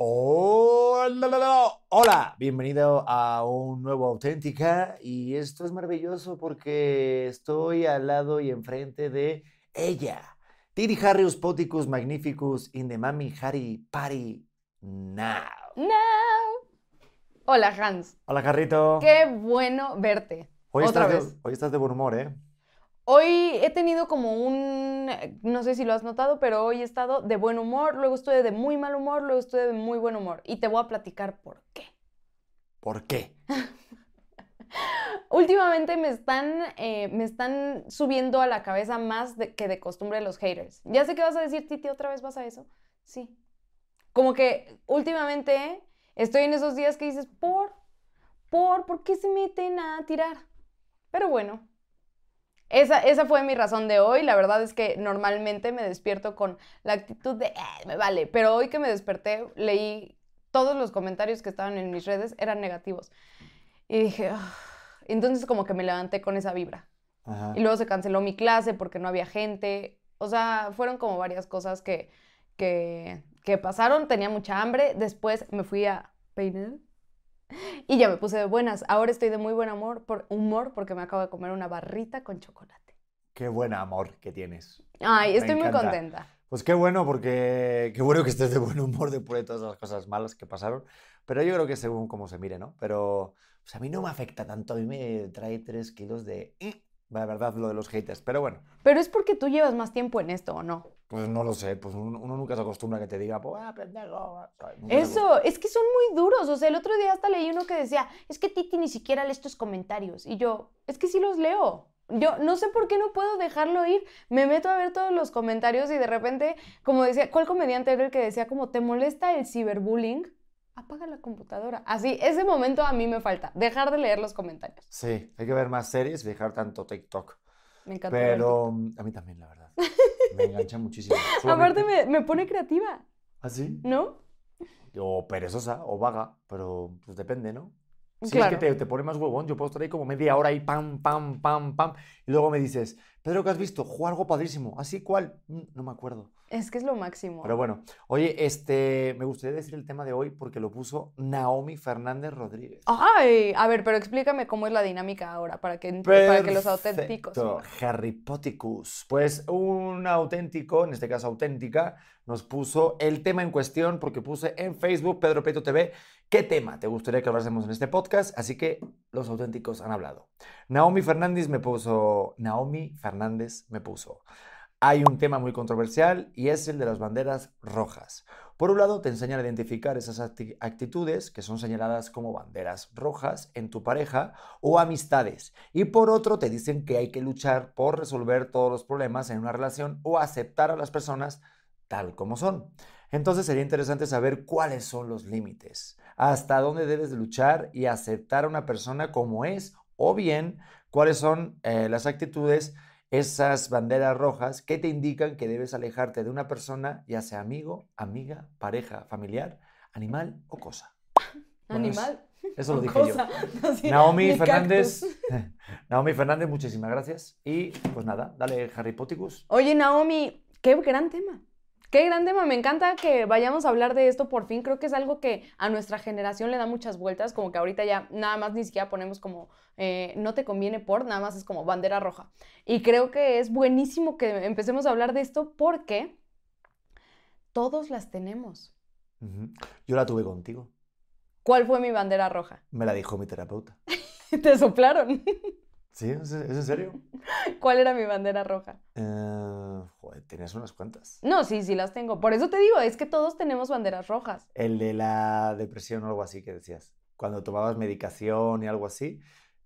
Hola, hola, bienvenido a un nuevo Auténtica y esto es maravilloso porque estoy al lado y enfrente de ella, Tiri Harrius Poticus Magnificus in the Mami Harry Party Now. No. Hola Hans, Hola, Carrito. qué bueno verte. Hoy Otra estás, vez. De, hoy estás de buen humor, ¿eh? Hoy he tenido como un, no sé si lo has notado, pero hoy he estado de buen humor, luego estuve de muy mal humor, luego estuve de muy buen humor. Y te voy a platicar por qué. ¿Por qué? Últimamente me están, eh, me están subiendo a la cabeza más de- que de costumbre los haters. Ya sé que vas a decir, Titi, ¿otra vez vas a eso? Sí. Como que últimamente estoy en esos días que dices, por, por, ¿por qué se meten a tirar? Pero bueno, esa, esa fue mi razón de hoy. La verdad es que normalmente me despierto con la actitud de, "Eh, me vale, pero hoy que me desperté leí todos los comentarios que estaban en mis redes, eran negativos. Y dije, "Ah". entonces como que me levanté con esa vibra. Ajá. Y luego se canceló mi clase porque no había gente. O sea, fueron como varias cosas que, que, que pasaron. Tenía mucha hambre. Después me fui a peinar. Y ya me puse de buenas. Ahora estoy de muy buen humor, por, humor porque me acabo de comer una barrita con chocolate. Qué buen amor que tienes. Ay, Me estoy muy encanta. contenta. Pues qué bueno, porque qué bueno que estés de buen humor después de todas las cosas malas que pasaron. Pero yo creo que según cómo se mire, ¿no? Pero pues a mí no me afecta tanto, a mí me trae tres kilos de... "Eh", La verdad, lo de los haters. Pero bueno, Pero es porque tú llevas más tiempo en esto, ¿o no? Pues no lo sé, pues uno, uno nunca se acostumbra a que te diga, pues, ah, pendejo. Eso, es que son muy duros. O sea, el otro día hasta leí uno que decía, es que Titi ni siquiera lee estos comentarios. Y yo, es que sí los leo. Yo no sé por qué no puedo dejarlo ir. Me meto a ver todos los comentarios y de repente, como decía, ¿cuál comediante era el que decía como, ¿te molesta el ciberbullying? Apaga la computadora. Así, ese momento a mí me falta, dejar de leer los comentarios. Sí, hay que ver más series y dejar tanto TikTok. Me encanta. Pero mm, a mí también, la verdad. Me engancha muchísimo. Aparte me, me pone creativa, ¿Ah, sí? ¿no? O perezosa o vaga, pero pues depende, ¿no? Si Claro. es que te, te pone más huevón, yo puedo estar ahí como media hora y pam, pam, pam, pam. Y luego me dices, Pedro, ¿qué has visto? Juego algo padrísimo. ¿Así cuál? "Mm, No me acuerdo. Es que es lo máximo. Pero bueno, oye, este, me gustaría decir el tema de hoy porque lo puso Naomi Fernández Rodríguez. Ay, a ver, pero explícame cómo es la dinámica ahora para que, para que los auténticos. Perfecto, Harry Poticus. Pues un auténtico, en este caso auténtica, nos puso el tema en cuestión porque puse en Facebook Pedro Prieto TV qué tema te gustaría que hablásemos en este podcast, así que los auténticos han hablado. Naomi Fernández me puso, Naomi Fernández me puso. Hay un tema muy controversial y es el de las banderas rojas. Por un lado, te enseñan a identificar esas acti- actitudes que son señaladas como banderas rojas en tu pareja o amistades. Y por otro, te dicen que hay que luchar por resolver todos los problemas en una relación o aceptar a las personas tal como son. Entonces sería interesante saber cuáles son los límites, hasta dónde debes de luchar y aceptar a una persona como es, o bien cuáles son eh, las actitudes, esas banderas rojas que te indican que debes alejarte de una persona, ya sea amigo, amiga, pareja, familiar, animal o cosa. Bueno, Animal. Eso lo dije cosa. Así, yo. Naomi mi Fernández. cactus. Naomi Fernández, muchísimas gracias. Y pues nada, dale Harry Poticus. Oye, Naomi, qué gran tema. Qué gran tema. Me encanta que vayamos a hablar de esto por fin. Creo que es algo que a nuestra generación le da muchas vueltas. Como que ahorita ya nada más ni siquiera ponemos como eh, no te conviene por, nada más es como bandera roja. Y creo que es buenísimo que empecemos a hablar de esto porque todos las tenemos. Yo la tuve contigo. ¿Cuál fue mi bandera roja? Me la dijo mi terapeuta. Te soplaron. ¿Sí? ¿Es, es en serio? ¿Cuál era mi bandera roja? Eh, joder, tienes unas cuantas. No, sí, sí las tengo. Por eso te digo, es que todos tenemos banderas rojas. El de la depresión o algo así que decías. Cuando tomabas medicación y algo así.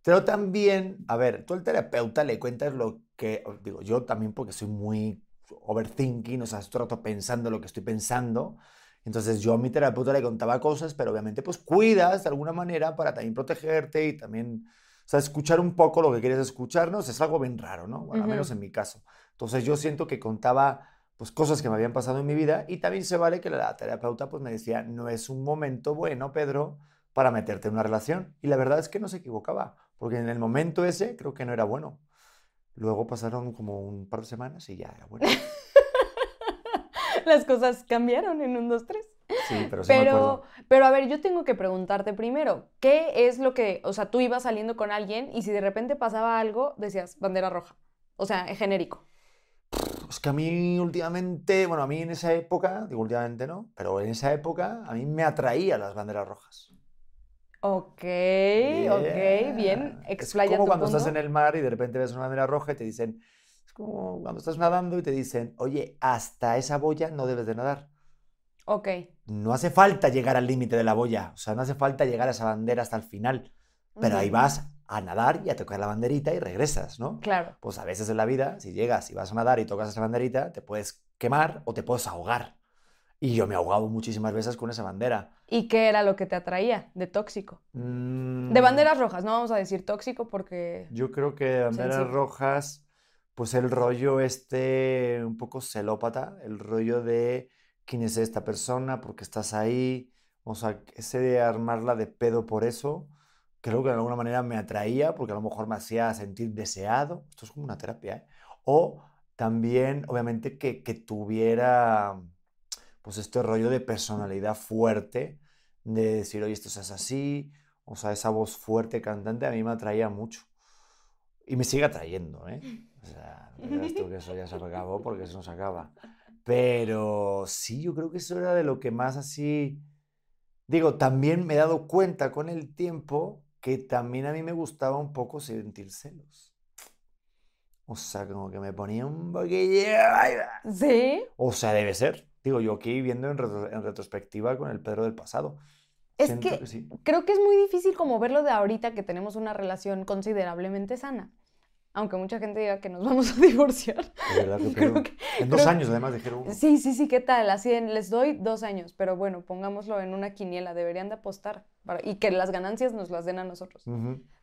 Pero también, a ver, tú al terapeuta le cuentas lo que, digo, yo también porque soy muy overthinking, o sea, estoy rato pensando lo que estoy pensando. Entonces yo a mi terapeuta le contaba cosas, pero obviamente pues cuidas de alguna manera para también protegerte y también, sea, escuchar un poco lo que quieres escucharnos es algo bien raro, ¿no? Bueno, al menos en mi caso. Entonces yo siento que contaba pues cosas que me habían pasado en mi vida y también se vale que la terapeuta pues me decía, no es un momento bueno, Pedro, para meterte en una relación. Y la verdad es que no se equivocaba, porque en el momento ese creo que no era bueno. Luego pasaron como un par de semanas y ya era bueno. Las cosas cambiaron en un, dos, tres. Sí, pero sí me Pero, acuerdo. pero a ver, yo tengo que preguntarte primero, ¿qué es lo que, o sea, tú ibas saliendo con alguien y si de repente pasaba algo, decías bandera roja? O sea, genérico. Es que a mí últimamente, bueno, a mí en esa época, digo últimamente no, pero en esa época a mí me atraía las banderas rojas. Ok, ok, bien. Yeah. Explaya Es como tu cuando estás en el mar y de repente ves una bandera roja y te dicen, es como cuando estás nadando y te dicen, oye, hasta esa boya no debes de nadar. Ok, No hace falta llegar al límite de la boya, o sea, no hace falta llegar a esa bandera hasta el final, pero ahí vas a nadar y a tocar la banderita y regresas, ¿no? claro. Pues a veces en la vida, si llegas y vas a nadar y tocas esa banderita, te puedes quemar o te puedes ahogar. Y yo me he ahogado muchísimas veces con esa bandera. ¿Y qué era lo que te atraía de tóxico? De Mm, banderas rojas, no vamos a decir tóxico porque... Yo creo que de banderas rojas, pues el rollo este un poco celópata, el rollo de quién es esta persona, por qué estás ahí, o sea, ese de armarla de pedo por eso, creo que de alguna manera me atraía, porque a lo mejor me hacía sentir deseado, esto es como una terapia, ¿eh? O también, obviamente, que, que tuviera, pues este rollo de personalidad fuerte, de decir, oye, esto es así, o sea, esa voz fuerte cantante a mí me atraía mucho. Y me sigue atrayendo, ¿eh? O sea, no creas tú que eso ya se acabó porque eso no se acaba. Pero sí, yo creo que eso era de lo que más así... Digo, también me he dado cuenta con el tiempo que también a mí me gustaba un poco sentir celos. O sea, como que me ponía un va. ¿Sí? O sea, debe ser. Digo, yo aquí viendo en, retro- en retrospectiva con el Pedro del pasado. Es que sí. creo que es muy difícil como verlo de ahorita que tenemos una relación considerablemente sana. Aunque mucha gente diga que nos vamos a divorciar. De verdad que Creo que- En dos creo- años, además, dijeron uno. Sí, sí, sí, ¿qué tal? Así en- les doy dos años, pero bueno, pongámoslo en una quiniela, deberían de apostar para- y que las ganancias nos las den a nosotros.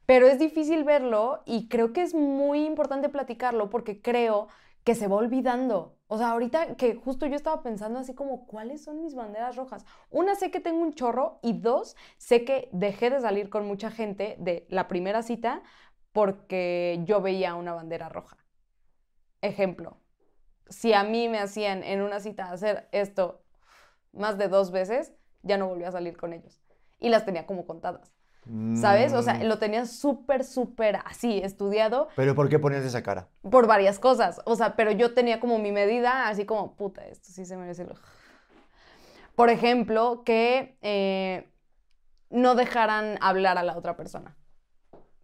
Pero es difícil verlo y creo que es muy importante platicarlo porque creo que se va olvidando. O sea, ahorita que justo yo estaba pensando así como, ¿cuáles son mis banderas rojas? Una, sé que tengo un chorro y dos, sé que dejé de salir con mucha gente de la primera cita porque yo veía una bandera roja. Ejemplo, si a mí me hacían en una cita hacer esto más de dos veces, ya no volví a salir con ellos. Y las tenía como contadas. ¿Sabes? O sea, Mm. lo tenía súper, súper así, estudiado Pero ¿por qué ponías esa cara? por varias cosas. O sea, pero yo tenía como mi medida, así como, puta, esto sí se merece el... Por ejemplo, que eh, no dejaran hablar a la otra persona.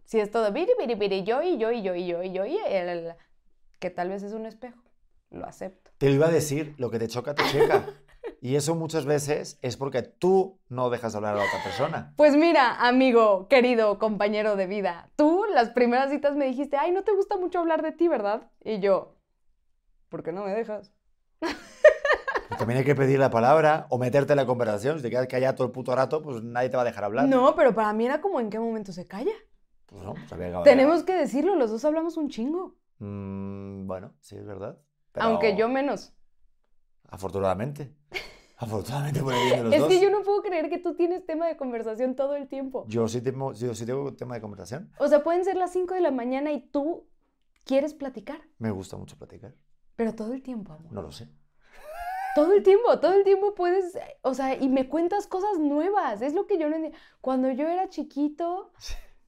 Si es todo biri, biri, biri, yo y yo y yo y yo y yo y el- el- que tal vez es un espejo, lo acepto. Te lo iba a decir, lo que te choca, te checa. Y eso muchas veces es porque tú no dejas hablar a la otra persona. Pues mira, amigo, querido compañero de vida, tú las primeras citas me dijiste, ay, no te gusta mucho hablar de ti, ¿verdad? Y yo, ¿por qué no me dejas? Pues también hay que pedir la palabra o meterte en la conversación. Si te quedas callado todo el puto rato, pues nadie te va a dejar hablar. No, pero para mí era como en qué momento se calla. Pues no, pues había. Tenemos que decirlo, los dos hablamos un chingo. Mm, bueno, sí, es verdad. Pero Aunque yo menos. Afortunadamente. Afortunadamente por el bien de los Es dos. que yo no puedo creer que tú tienes tema de conversación todo el tiempo. Yo sí tengo, yo sí tengo tema de conversación. O sea, pueden ser las 5 de la mañana y tú quieres platicar, Me gusta mucho platicar. pero todo el tiempo, amor. No lo sé. Todo el tiempo, todo el tiempo puedes, o sea, y me cuentas cosas nuevas. Es lo que yo no entiendo. Cuando yo era chiquito,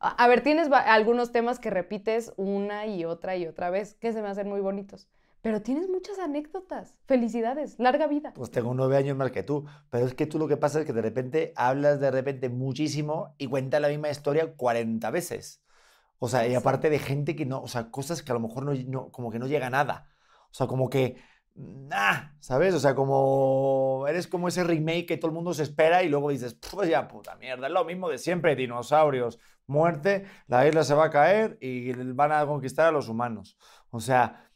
a, a ver, tienes algunos temas que repites una y otra y otra vez, que se me hacen muy bonitos. Pero tienes muchas anécdotas. Felicidades, larga vida. Pues tengo nueve años más que tú. Pero es que tú lo que pasa es que de repente hablas de repente muchísimo y cuentas la misma historia 40 veces. O sea, y aparte de gente que no, o sea, cosas que a lo mejor no, no- como que no llega a nada. O sea, como que, nah, ¿sabes? O sea, como, eres como ese remake que todo el mundo se espera y luego dices, pues ya puta mierda, es lo mismo de siempre, dinosaurios, muerte, la isla se va a caer y van a conquistar a los humanos. O sea,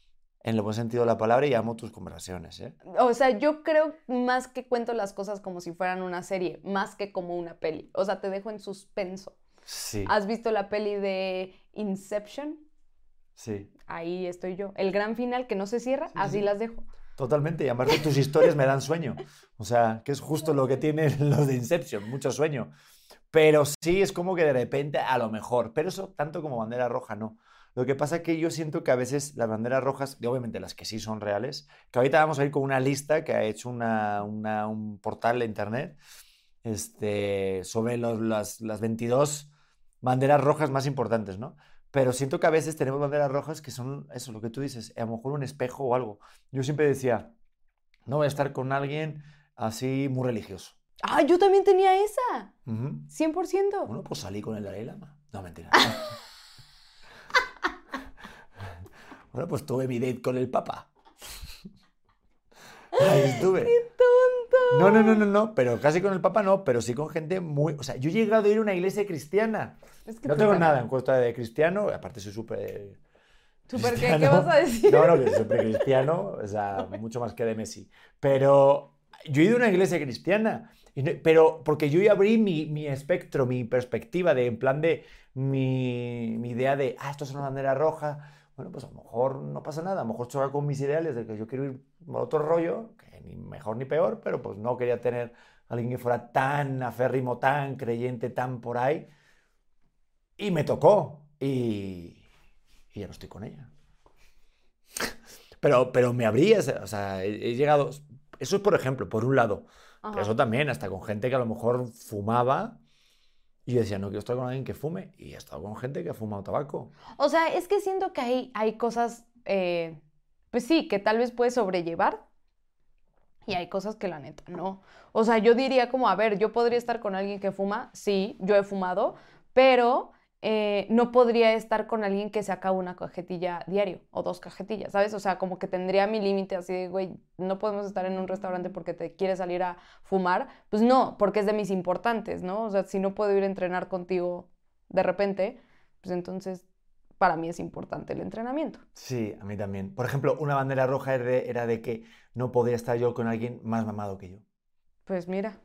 en el buen sentido de la palabra y amo tus conversaciones, ¿eh? O sea, yo creo más que cuento las cosas como si fueran una serie, más que como una peli. O sea, te dejo en suspenso. Sí, ¿Has visto la peli de Inception? Sí. Ahí estoy yo. El gran final que no se cierra, Sí, así sí. las dejo. Totalmente, y aparte tus historias me dan sueño. O sea, que es justo lo que tienen los de Inception, mucho sueño. Pero sí es como que de repente, a lo mejor, pero eso tanto como bandera roja no. Lo que pasa es que yo siento que a veces las banderas rojas, y obviamente las que sí son reales, que ahorita vamos a ir con una lista que ha hecho una, una- un portal de internet este, sobre los- las, las 22 banderas rojas más importantes, ¿no? Pero siento que a veces tenemos banderas rojas que son eso, lo que tú dices, a lo mejor un espejo o algo. Yo siempre decía, no voy a estar con alguien así muy religioso. Ah, yo también tenía esa. Ujú. 100%. Bueno, pues salí con el Dalai Lama. No, mentira. bueno, pues tuve mi date con el Papa. Ahí estuve. No, no, no, no, no, pero casi con el Papa no, pero sí con gente muy... O sea, yo he llegado a ir a una iglesia cristiana. Es que No tengo nada en contra de cristiano, aparte soy súper... Súper, ¿qué? ¿Qué cristiano. vas a decir? No, no, que soy súper cristiano, o sea, mucho más que de Messi. Pero yo he ido a una iglesia cristiana, pero porque yo ya abrí mi, mi espectro, mi perspectiva, de, en plan de mi, mi idea de, ah, esto es una bandera roja. Bueno, pues a lo mejor no pasa nada, a lo mejor choca con mis ideales de que yo quiero ir por otro rollo, que ni mejor ni peor, pero pues no quería tener a alguien que fuera tan aférrimo, tan creyente, tan por ahí. Y me tocó. Y, y ya no estoy con ella. Pero, pero me abrí, o sea, he, he llegado. Eso es por ejemplo, por un lado. Pero eso también, hasta con gente que a lo mejor fumaba. Y yo decía, no quiero estar con alguien que fume. Y he estado con gente que ha fumado tabaco. O sea, es que siento que hay, hay cosas, eh, pues sí, que tal vez puedes sobrellevar y hay cosas que la neta no. O sea, yo diría como, a ver, yo podría estar con alguien que fuma, sí, yo he fumado, pero eh, no podría estar con alguien que se acaba una cajetilla diario o dos cajetillas, ¿sabes? O sea, como que tendría mi límite así de, güey, no podemos estar en un restaurante porque te quieres salir a fumar. Pues no, porque es de mis importantes, ¿no? O sea, si no puedo ir a entrenar contigo de repente, pues entonces para mí es importante el entrenamiento. Sí, a mí también. Por ejemplo, una bandera roja era de, era de que no podía estar yo con alguien más mamado que yo. Pues mira,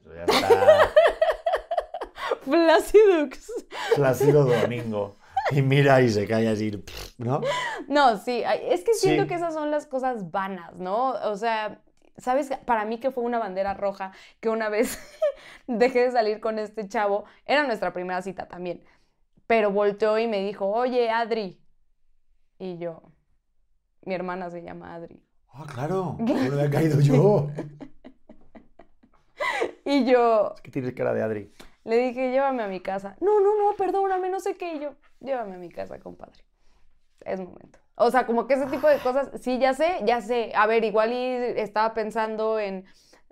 Eso ya está. Plácido Domingo. Y mira y se cae así, ¿no? No, sí, es que siento Sí. que esas son las cosas vanas, ¿no? O sea, ¿sabes? Para mí que fue una bandera roja que una vez dejé de salir con este chavo, era nuestra primera cita también, pero volteó y me dijo, oye, Adri. Y yo, mi hermana se llama Adri. Ah, claro. ¿Cómo no me ha caído yo? Y yo Es que tienes cara de Adri. Le dije, llévame a mi casa. No, no, no, perdóname, no sé qué. Y yo, llévame a mi casa, compadre. Es momento. O sea, como que ese tipo de cosas, sí, ya sé, ya sé. A ver, igual y estaba pensando en,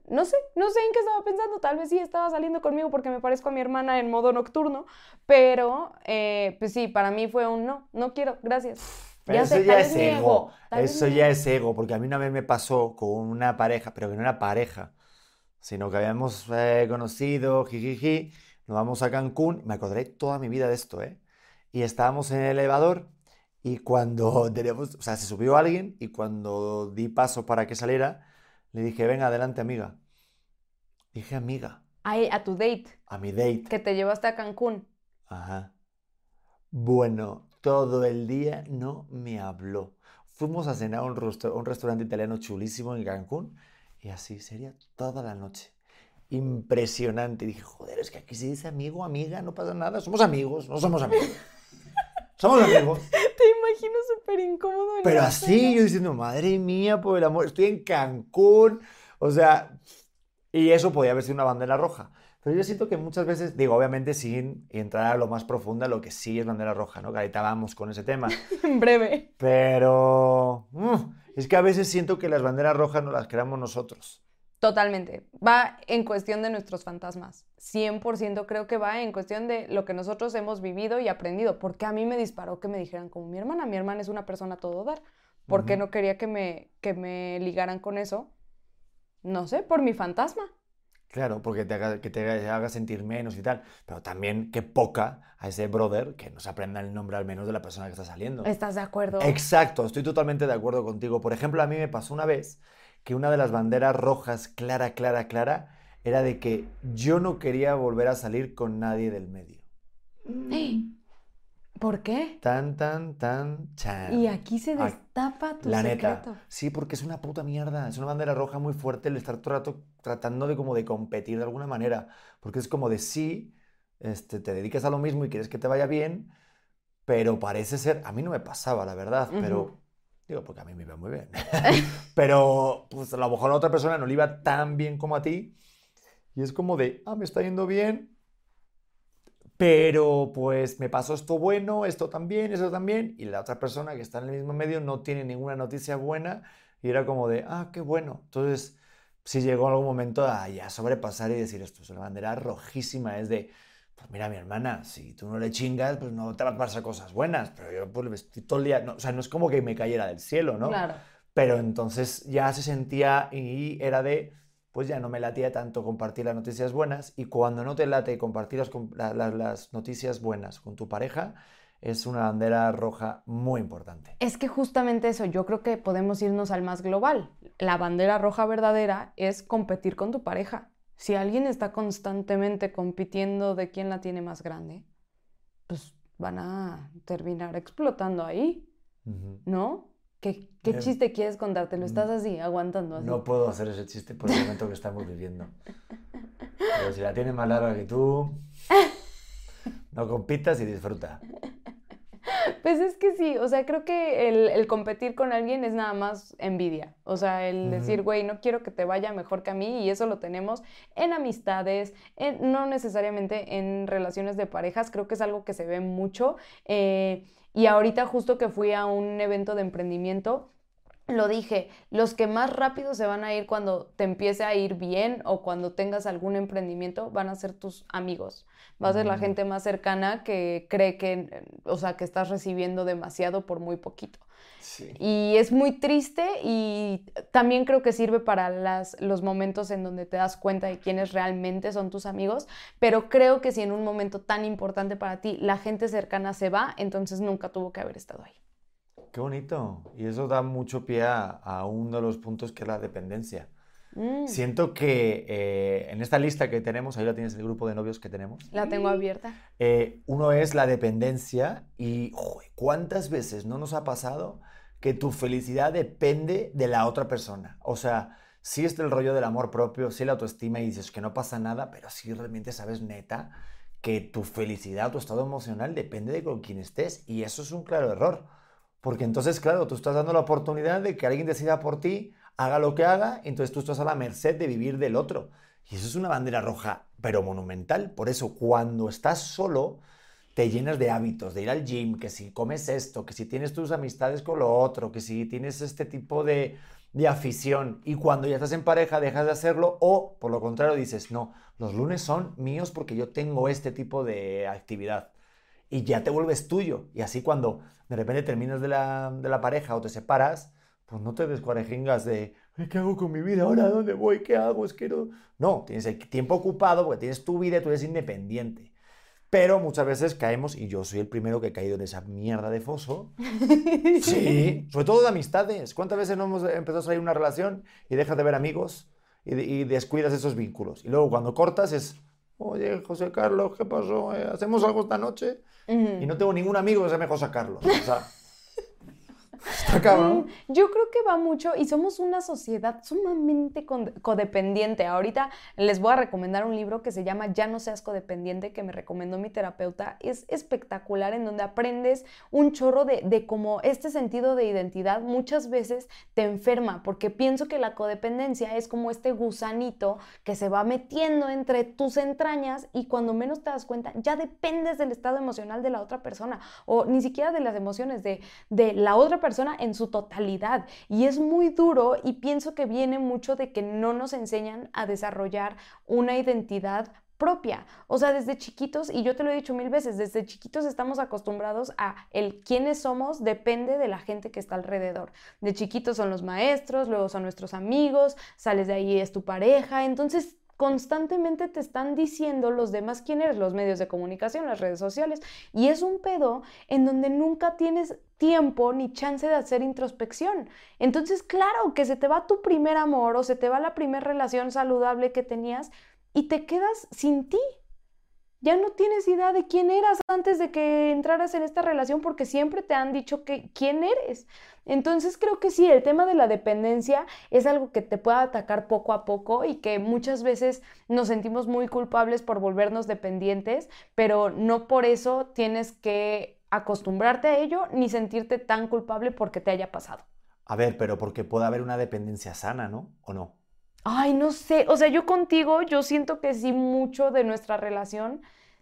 no sé, no sé en qué estaba pensando. Tal vez sí estaba saliendo conmigo porque me parezco a mi hermana en modo nocturno. Pero, eh, pues sí, para mí fue un no, no quiero, gracias. Pero Ya eso sé, ya es ego. Eso ya ego. es ego, porque a mí una vez me pasó con una pareja, pero que no era pareja, sino que habíamos eh, conocido, jijiji, nos vamos a Cancún, me acordaré toda mi vida de esto, ¿eh? Y estábamos en el elevador y cuando tenemos, o sea, se subió alguien y cuando di paso para que saliera, le dije, venga, adelante, amiga. Dije, amiga, Ay, a tu date, a mi date. que te llevaste a Cancún. Ajá. Bueno, todo el día no me habló. Fuimos a cenar a a un restaurante italiano chulísimo en Cancún y así sería toda la noche. Impresionante. Dije, joder, es que aquí se dice amigo, amiga, no pasa nada. Somos amigos, no somos amigos. Somos amigos. Te imagino súper incómodo. Pero así, yo diciendo, madre mía, por el amor, estoy en Cancún. O sea, y eso podía haber sido una bandera roja. Pero yo siento que muchas veces, digo, obviamente sin entrar a lo más profundo, lo que sí es bandera roja, ¿no? Que ahorita vamos con ese tema. En breve. Pero mm, es que a veces siento que las banderas rojas no las creamos nosotros. Totalmente. Va en cuestión de nuestros fantasmas. 100% creo que va en cuestión de lo que nosotros hemos vivido y aprendido. Porque a mí me disparó que me dijeran como mi hermana. Mi hermana es una persona a todo dar. ¿Por qué no quería que me, que me ligaran con eso? No sé, por mi fantasma. Claro, porque te haga, que te haga sentir menos y tal. Pero también que poca a ese brother que no se aprenda el nombre al menos de la persona que está saliendo. ¿Estás de acuerdo? Exacto, estoy totalmente de acuerdo contigo. Por ejemplo, a mí me pasó una vez que una de las banderas rojas clara, clara, clara era de que yo no quería volver a salir con nadie del medio. ¿Por qué? Tan, tan, tan, chan. Y aquí se Ay, destapa tu La neta. secreto. Sí, porque es una puta mierda. Es una bandera roja muy fuerte el estar todo rato tratando de como de competir de alguna manera. Porque es como de sí, este, te dedicas a lo mismo y quieres que te vaya bien, pero parece ser, a mí no me pasaba, la verdad, pero digo, porque a mí me iba muy bien. pero pues a lo mejor a otra persona no le iba tan bien como a ti. Y es como de, ah, me está yendo bien, pero pues me pasó esto bueno, esto también, eso también, y la otra persona que está en el mismo medio no tiene ninguna noticia buena y era como de, ah, qué bueno. Entonces, sí llegó algún momento a ya sobrepasar y decir esto, es una bandera rojísima, es de, pues mira, mi hermana, si tú no le chingas, pues no te van a pasar cosas buenas, pero yo pues todo el día, no, o sea, no es como que me cayera del cielo, ¿no? Claro. Pero entonces ya se sentía y era de, pues ya no me latía tanto compartir las noticias buenas y cuando no te late compartir las, las noticias buenas con tu pareja, es una bandera roja muy importante. Es que justamente eso, yo creo que podemos irnos al más global. La bandera roja verdadera es competir con tu pareja. Si alguien está constantemente compitiendo de quién la tiene más grande, pues van a terminar explotando ahí, ¿no? ¿Qué, qué chiste quieres contarte? Lo estás así, aguantando así. No puedo hacer ese chiste por el momento que estamos viviendo. Pero si la tiene más larga que tú, no compitas y disfruta. Pues es que sí, o sea, creo que el, competir con alguien es nada más envidia. O sea, el decir, güey, no quiero que te vaya mejor que a mí y eso lo tenemos en amistades, no necesariamente en relaciones de parejas, creo que es algo que se ve mucho. Eh, y ahorita justo que fui a un evento de emprendimiento, lo dije, los que más rápido se van a ir cuando te empiece a ir bien o cuando tengas algún emprendimiento van a ser tus amigos. Va a ser la gente más cercana que cree que, o sea, que estás recibiendo demasiado por muy poquito. Y es muy triste y también creo que sirve para las, los momentos en donde te das cuenta de quiénes realmente son tus amigos, pero creo que si en un momento tan importante para ti la gente cercana se va, entonces nunca tuvo que haber estado ahí. Qué bonito. Y eso da mucho pie a, uno de los puntos que es la dependencia. Mm. Siento que eh, en esta lista que tenemos, ahí la tienes el grupo de novios que tenemos. La tengo abierta. Eh, uno es la dependencia y ¿cuántas veces no nos ha pasado que tu felicidad depende de la otra persona? O sea, sí es el rollo del amor propio, sí la autoestima y dices que no pasa nada, pero sí realmente sabes neta que tu felicidad, tu estado emocional depende de con quién estés y eso es un claro error. Porque entonces, claro, tú estás dando la oportunidad de que alguien decida por ti, haga lo que haga, entonces tú estás a la merced de vivir del otro. Y eso es una bandera roja, pero monumental. Por eso, cuando estás solo, te llenas de hábitos, de ir al gym, que si comes esto, que si tienes tus amistades con lo otro, que si tienes este tipo de, de afición. Y cuando ya estás en pareja, dejas de hacerlo o, por lo contrario, dices, no, los lunes son míos porque yo tengo este tipo de actividad y ya te vuelves tuyo. Y así cuando de repente terminas de la, pareja o te separas, pues no te descuarejingas de, ¿qué hago con mi vida ahora? ¿Dónde voy? ¿Qué hago? Es que no... No, tienes el tiempo ocupado porque tienes tu vida y tú eres independiente. Pero muchas veces caemos, y yo soy el primero que he caído en esa mierda de foso. Sí, sobre todo de amistades. ¿Cuántas veces no hemos empezado a salir una relación y dejas de ver amigos y, y descuidas esos vínculos? Y luego cuando cortas es, oye, José Carlos, ¿qué pasó? Eh, ¿Hacemos algo esta noche? Y no tengo ningún amigo que se llame José Carlos. O sea, Mm, yo creo que va mucho y somos una sociedad sumamente codependiente. Ahorita les voy a recomendar un libro que se llama Ya no seas codependiente que me recomendó mi terapeuta. Es espectacular en donde aprendes un chorro de, de cómo este sentido de identidad muchas veces te enferma porque pienso que la codependencia es como este gusanito que se va metiendo entre tus entrañas y cuando menos te das cuenta ya dependes del estado emocional de la otra persona o ni siquiera de las emociones de, de la otra persona en su totalidad. Y es muy duro y pienso que viene mucho de que no nos enseñan a desarrollar una identidad propia. O sea, desde chiquitos, y yo te lo he dicho mil veces, desde chiquitos estamos acostumbrados a el quiénes somos depende de la gente que está alrededor. De chiquitos son los maestros, luego son nuestros amigos, sales de ahí es tu pareja, entonces constantemente te están diciendo los demás quién eres, los medios de comunicación, las redes sociales. Y es un pedo en donde nunca tienes tiempo ni chance de hacer introspección. Entonces, claro que se te va tu primer amor o se te va la primera relación saludable que tenías y te quedas sin ti ya no tienes idea de quién eras antes de que entraras en esta relación porque siempre te han dicho que quién eres. Entonces creo que sí, el tema de la dependencia es algo que te puede atacar poco a poco y que muchas veces nos sentimos muy culpables por volvernos dependientes, pero no por eso tienes que acostumbrarte a ello ni sentirte tan culpable porque te haya pasado. A ver, pero porque puede haber una dependencia sana, ¿no? ¿O no? Ay, no sé, o sea, yo contigo, yo siento que sí mucho de nuestra relación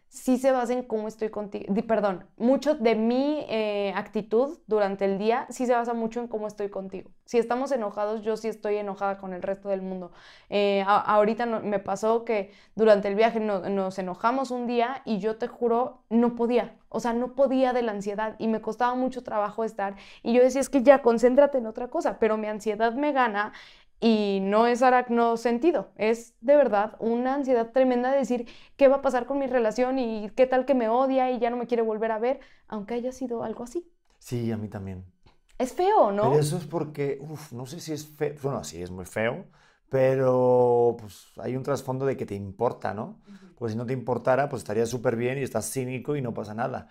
sí se basa en cómo estoy contigo, perdón, mucho de mi eh, actitud durante el día sí se basa mucho en cómo estoy contigo. Si estamos enojados, yo sí estoy enojada con el resto del mundo. Eh, ahorita me pasó que durante el viaje nos enojamos un día y yo te juro, no podía, o sea, no podía de la ansiedad y me costaba mucho trabajo estar. Y yo decía, es que ya, concéntrate en otra cosa, pero mi ansiedad me gana y no es aracno sentido, es de verdad una ansiedad tremenda de decir qué va a pasar con mi relación y qué tal que me odia y ya no me quiere volver a ver, aunque haya sido algo así. Sí, a mí también. Es feo, ¿no? Pero eso es porque, uff, no sé si es feo, bueno, sí es muy feo, pero pues hay un trasfondo de que te importa, ¿no? Porque si no te importara, pues estaría súper bien y estás cínico y no pasa nada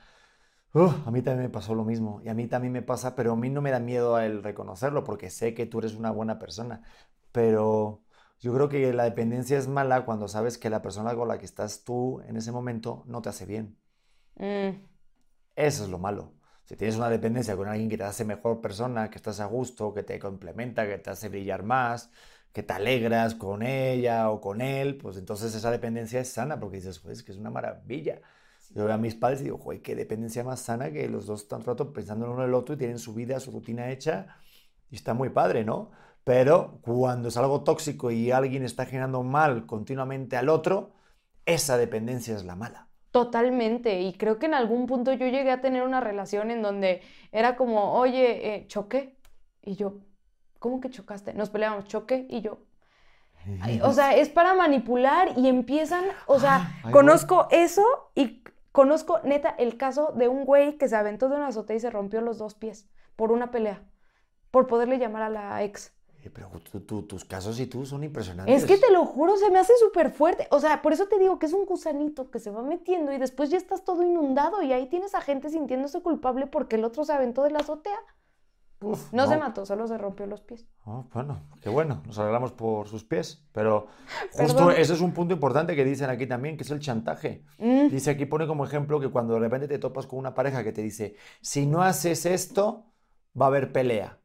a mí también me pasó lo mismo y a mí también me pasa, pero a mí no me da miedo el reconocerlo porque sé que tú eres una buena persona. Pero yo creo que la dependencia es mala cuando sabes que la persona con la que estás tú en ese momento no te hace bien. Mm. Eso es lo malo. Si tienes una dependencia con alguien que te hace mejor persona, que estás a gusto, que te complementa, que te hace brillar más, que te alegras con ella o con él, pues entonces esa dependencia es sana porque dices, pues que es una maravilla. Yo veo a mis padres y digo, joder, qué dependencia más sana que los dos están rato pensando en uno en el otro y tienen su vida, su rutina hecha y está muy padre, ¿no? Pero cuando es algo tóxico y alguien está generando mal continuamente al otro, esa dependencia es la mala. Totalmente, y creo que en algún punto yo llegué a tener una relación en donde era como, oye, eh, choqué, y yo, ¿cómo que chocaste? Nos peleamos, choqué, y yo, o sea, es para manipular y empiezan, o sea, ah, conozco eso y Conozco, neta, el caso de un güey que se aventó de una azotea y se rompió los dos pies por una pelea, por poderle llamar a la ex. Eh, pero tus casos y tú son impresionantes. Es que te lo juro, se me hace súper fuerte. O sea, por eso te digo que es un gusanito que se va metiendo y después ya estás todo inundado y ahí tienes a gente sintiéndose culpable porque el otro se aventó de la azotea no, se mató, solo se rompió los pies. Oh, bueno, qué bueno, nos alegramos por sus pies. Pero justo ese es un punto importante que dicen aquí también, que es el chantaje. Mm. Dice aquí, pone como ejemplo que cuando de repente te topas con una pareja que te dice, si no haces esto, va a haber pelea.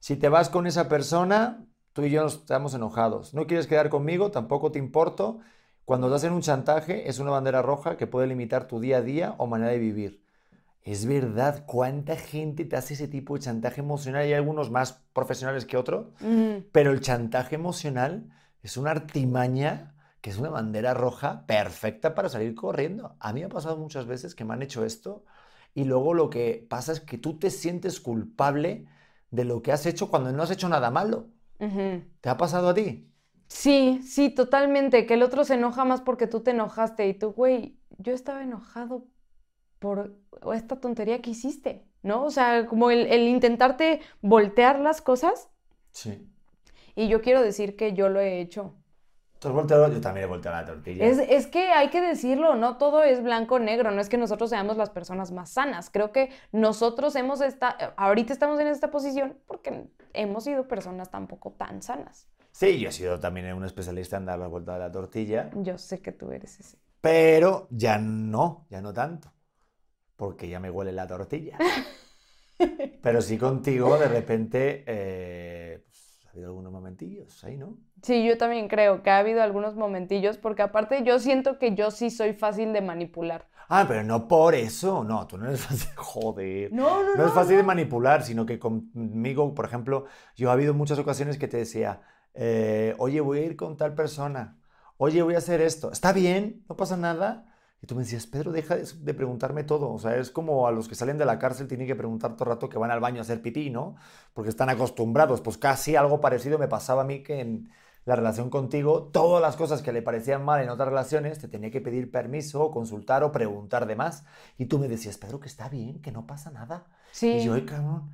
Si te vas con esa persona, tú y yo nos estamos enojados. No quieres quedar conmigo, tampoco te importo. Cuando te hacen un chantaje, es una bandera roja que puede limitar tu día a día o manera de vivir. Es verdad, ¿cuánta gente te hace ese tipo de chantaje emocional? Hay algunos más profesionales que otros, pero el chantaje emocional es una artimaña que es una bandera roja perfecta para salir corriendo. A mí me ha pasado muchas veces que me han hecho esto y luego lo que pasa es que tú te sientes culpable de lo que has hecho cuando no has hecho nada malo. ¿Te ha pasado a ti? Sí, sí, totalmente. Que el otro se enoja más porque tú te enojaste y tú, güey, yo estaba enojado por esta tontería que hiciste, ¿no? O sea, como el, intentarte voltear las cosas. Sí. Y yo quiero decir que yo lo he hecho. ¿Tú has volteado? Yo también he volteado la tortilla. Es, es que hay que decirlo, no todo es blanco o negro, no es que nosotros seamos las personas más sanas. Creo que nosotros hemos estado, ahorita estamos en esta posición porque hemos sido personas tampoco tan sanas. Sí, yo he sido también un especialista en dar la vuelta de la tortilla. Yo sé que tú eres ese. Pero ya no, ya no tanto porque ya me huele la tortilla. Pero sí contigo, de repente, eh, pues, ha habido algunos momentillos ahí, ¿no? Sí, yo también creo que ha habido algunos momentillos, porque aparte yo siento que yo sí soy fácil de manipular. Ah, pero no por eso, no, tú no eres fácil, joder. No, no, no. No es fácil de manipular, sino que conmigo, por ejemplo, yo ha habido muchas ocasiones que te decía, eh, oye, voy a ir con tal persona, oye, voy a hacer esto, está bien, no pasa nada, y tú me decías, Pedro, deja de, preguntarme todo. O sea, es como a los que salen de la cárcel tienen que preguntar todo el rato que van al baño a hacer pipí, ¿no? Porque están acostumbrados. Pues casi algo parecido me pasaba a mí que en la relación contigo, todas las cosas que le parecían mal en otras relaciones, te tenía que pedir permiso, consultar o preguntar de más. Y tú me decías, Pedro, que está bien, que no pasa nada. Sí. Y yo, ay, cabrón,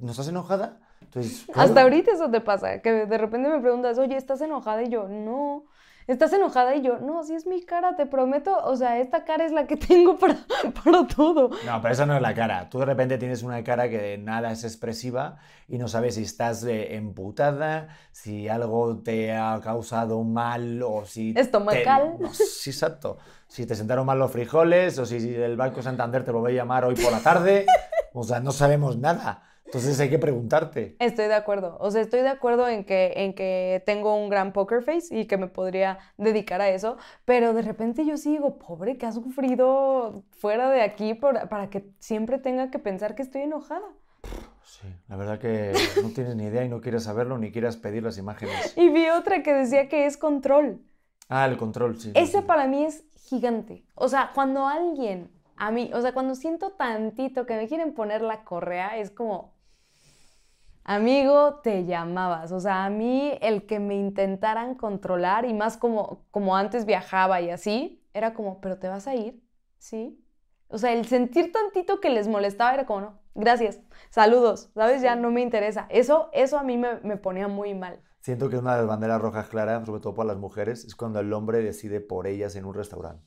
¿no estás enojada? Entonces, Hasta ahorita eso te pasa, que de repente me preguntas, oye, ¿estás enojada? Y yo, no ¿estás enojada? Y yo, no, sí es mi cara, te prometo, o sea, esta cara es la que tengo para, para todo. No, pero esa no es la cara. Tú de repente tienes una cara que de nada es expresiva y no sabes si estás eh, emputada, si algo te ha causado mal o si... te- Estomacal. No, sí, exacto. Si te sentaron mal los frijoles o si el Banco Santander te volvió a llamar hoy por la tarde. O sea, no sabemos nada. Entonces hay que preguntarte. Estoy de acuerdo. O sea, estoy de acuerdo en que, en que tengo un gran poker face y que me podría dedicar a eso, pero de repente yo sí digo, pobre, que ha sufrido fuera de aquí por- para que siempre tenga que pensar que estoy enojada. Sí, la verdad que no tienes ni idea y no quieres saberlo ni quieres pedir las imágenes. Y vi otra que decía que es control. Ah, el control, sí. Ese para mí es gigante. O sea, cuando alguien, a mí, o sea, cuando siento tantito que me quieren poner la correa, es como, amigo, te llamabas. O sea, a mí el que me intentaran controlar y más como, como antes viajaba y así, era como, pero te vas a ir, ¿sí? O sea, el sentir tantito que les molestaba era como, no, gracias, saludos, ¿sabes? Ya no me interesa. Eso, eso a mí me, me ponía muy mal. Siento que una de las banderas rojas claras, sobre todo para las mujeres, es cuando el hombre decide por ellas en un restaurante.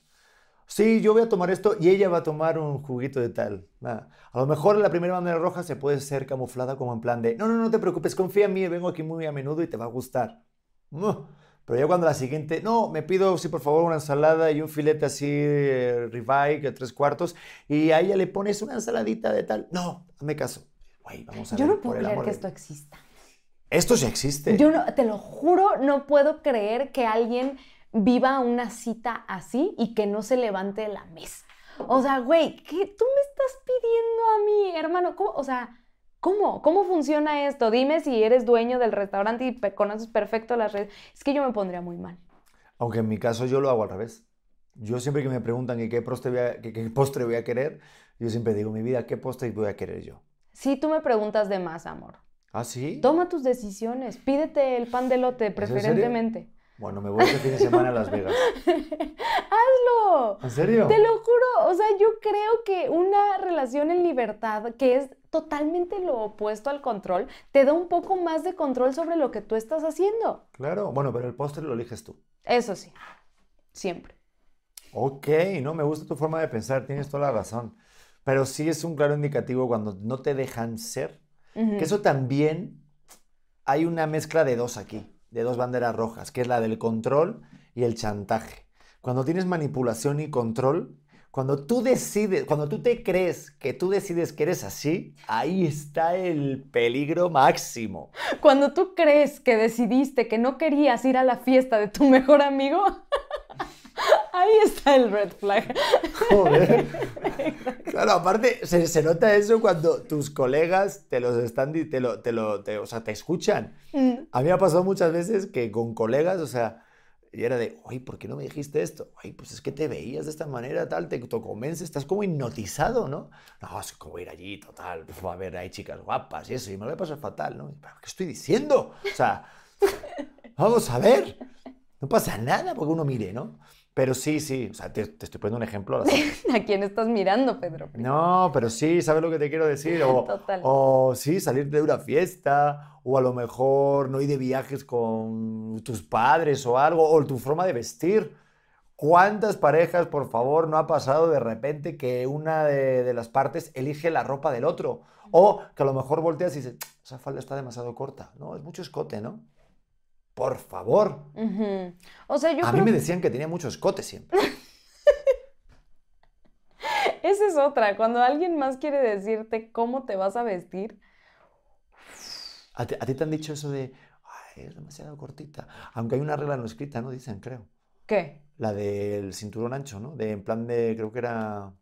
Sí, yo voy a tomar esto y ella va a tomar un juguito de tal. Nada. A lo mejor la primera bandera roja se puede ser camuflada como en plan de, no, no, no te preocupes, confía en mí, vengo aquí muy a menudo y te va a gustar. Pero ya cuando la siguiente, no, me pido, sí, por favor, una ensalada y un filete así, eh, ribeye, que tres cuartos, y a ella le pones una ensaladita de tal. No, hazme caso. Güey, vamos a Yo ver, no puedo creer que de- esto exista. Esto sí existe. Yo no, te lo juro, no puedo creer que alguien viva una cita así y que no se levante de la mesa. O sea, güey, ¿qué tú me estás pidiendo a mí, hermano? ¿Cómo? O sea, ¿cómo? ¿Cómo funciona esto? Dime si eres dueño del restaurante y conoces perfecto las redes. Es que yo me pondría muy mal. Aunque en mi caso yo lo hago al revés. Yo siempre que me preguntan que qué postre voy a, que qué postre voy a querer, yo siempre digo, mi vida, ¿qué postre voy a querer yo? Si tú me preguntas de más, amor, ¿Ah, sí? toma tus decisiones. Pídete el pan de lote, preferentemente. Bueno, me voy este fin de semana a Las Vegas. ¡Hazlo! ¿En serio? Te lo juro, o sea, yo creo que una relación en libertad, que es totalmente lo opuesto al control, te da un poco más de control sobre lo que tú estás haciendo. Claro, bueno, pero el postre lo eliges tú. Eso sí, siempre. Ok, no, me gusta tu forma de pensar, tienes toda la razón. Pero sí es un claro indicativo cuando no te dejan ser. Que eso también hay una mezcla de dos aquí, de dos banderas rojas, que es la del control y el chantaje. Cuando tienes manipulación y control, cuando tú decides, cuando tú te crees que tú decides que eres así, ahí está el peligro máximo. Cuando tú crees que decidiste que no querías ir a la fiesta de tu mejor amigo, ahí está el red flag. Joder. Claro, aparte se, se nota eso cuando tus colegas te los están, te lo, te lo, te- o sea, te escuchan. Mm, A mí me ha pasado muchas veces que con colegas, o sea, y era de, oye, ¿por qué no me dijiste esto? Oye, pues es que te veías de esta manera, tal, te, te convences, estás como hipnotizado, ¿no? No, es a ir allí, total, pues, a ver, hay chicas guapas y eso, y me lo voy a pasar fatal, ¿no? ¿Pero ¿Qué estoy diciendo? O sea, vamos a ver, no pasa nada porque uno mire, ¿no? Pero sí, sí, o sea, te, te estoy poniendo un ejemplo. ¿A quién estás mirando, Pedro? No, pero sí, ¿sabes lo que te quiero decir? O, Total. o sí, salir de una fiesta, o a lo mejor no ir de viajes con tus padres o algo, o tu forma de vestir. ¿Cuántas parejas, por favor, no ha pasado de repente que una de, de las partes elige la ropa del otro? O que a lo mejor volteas y dices, esa falda está demasiado corta. No, es mucho escote, ¿no? Por favor. O sea, yo A mí me decían que tenía mucho escote siempre. Esa es otra. Cuando alguien más quiere decirte cómo te vas a vestir, ¿A ti, a ti te han dicho eso de, "Ay, es demasiado cortita? Aunque hay una regla no escrita, ¿no? Dicen, creo. ¿qué? La del cinturón ancho, ¿no? De, en plan de, creo que era...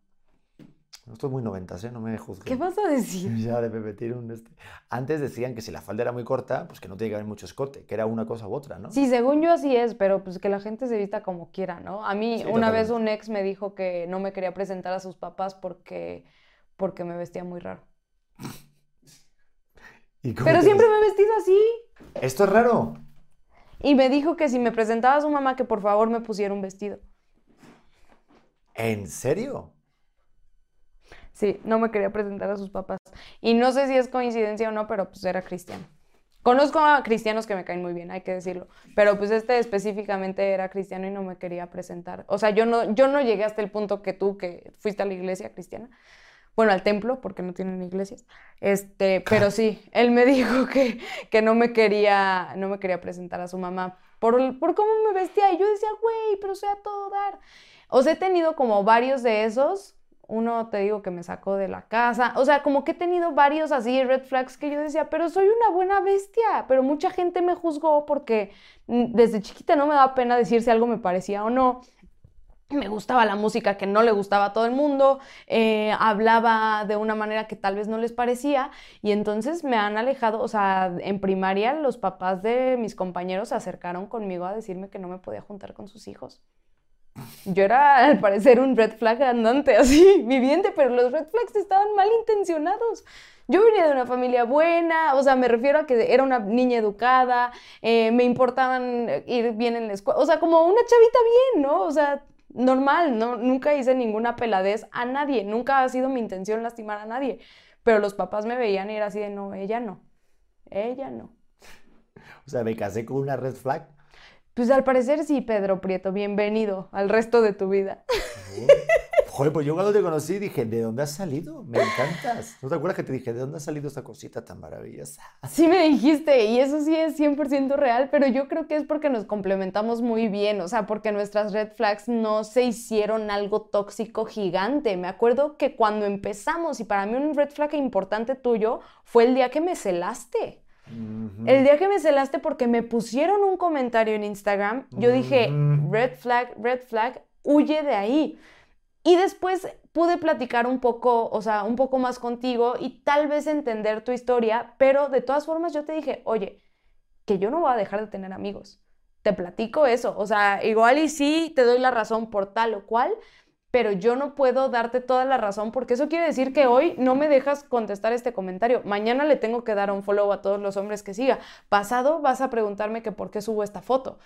Esto es muy noventas, ¿eh? No me juzguen. ¿Qué vas a decir? Ya, de repetir un este. Antes decían que si la falda era muy corta, pues que no tiene que haber mucho escote, que era una cosa u otra, ¿no? Sí, según yo así es, pero pues que la gente se vista como quiera, ¿no? A mí Sí, una vez un ex me dijo que no me quería presentar a sus papás porque, porque me vestía muy raro. ¿Y cómo Pero siempre ves? me he vestido así. Esto es raro. Y me dijo que si me presentaba a su mamá que por favor me pusiera un vestido. ¿En serio? Sí, no me quería presentar a sus papás. Y no sé si es coincidencia o no, pero pues era cristiano. Conozco a cristianos que me caen muy bien, hay que decirlo. Pero pues este específicamente era cristiano y no me quería presentar. O sea, yo no, yo no llegué hasta el punto que tú, que fuiste a la iglesia cristiana. Bueno, al templo, porque no tienen iglesias. Este, pero sí, él me dijo que, que no me quería, no me quería presentar a su mamá por, por cómo me vestía. Y yo decía, güey, pero sea todo dar. O sea, he tenido como varios de esos uno te digo que me sacó de la casa, o sea, como que he tenido varios así red flags que yo decía, pero soy una buena bestia, pero mucha gente me juzgó porque desde chiquita no me daba pena decir si algo me parecía o no. Me gustaba la música que no le gustaba a todo el mundo, eh, hablaba de una manera que tal vez no les parecía y entonces me han alejado, o sea, en primaria los papás de mis compañeros se acercaron conmigo a decirme que no me podía juntar con sus hijos. Yo era, al parecer, un red flag andante, así, viviente, pero los red flags estaban mal intencionados. Yo venía de una familia buena, o sea, me refiero a que era una niña educada, eh, me importaban ir bien en la escuela, o sea, como una chavita bien, ¿no? O sea, normal, ¿no? Nunca hice ninguna peladez a nadie, nunca ha sido mi intención lastimar a nadie, pero los papás me veían y era así de, no, ella no, ella no. O sea, me casé con una red flag. Pues al parecer sí, Pedro Prieto, bienvenido al resto de tu vida. Joder, pues yo cuando te conocí dije, ¿de dónde has salido? Me encantas. ¿No te acuerdas que te dije, ¿de dónde ha salido esta cosita tan maravillosa? Sí me dijiste, y eso sí es 100% real, pero yo creo que es porque nos complementamos muy bien, o sea, porque nuestras red flags no se hicieron algo tóxico gigante. Me acuerdo que cuando empezamos, y para mí un red flag importante tuyo fue el día que me celaste. El día que me celaste porque me pusieron un comentario en Instagram, yo dije, red flag, red flag, huye de ahí. Y después pude platicar un poco, o sea, un poco más contigo y tal vez entender tu historia, pero de todas formas yo te dije, oye, que yo no voy a dejar de tener amigos. Te platico eso, o sea, igual y sí te doy la razón por tal o cual, pero yo no puedo darte toda la razón porque eso quiere decir que hoy no me dejas contestar este comentario. Mañana le tengo que dar un follow a todos los hombres que siga. Pasado vas a preguntarme que por qué subo esta foto.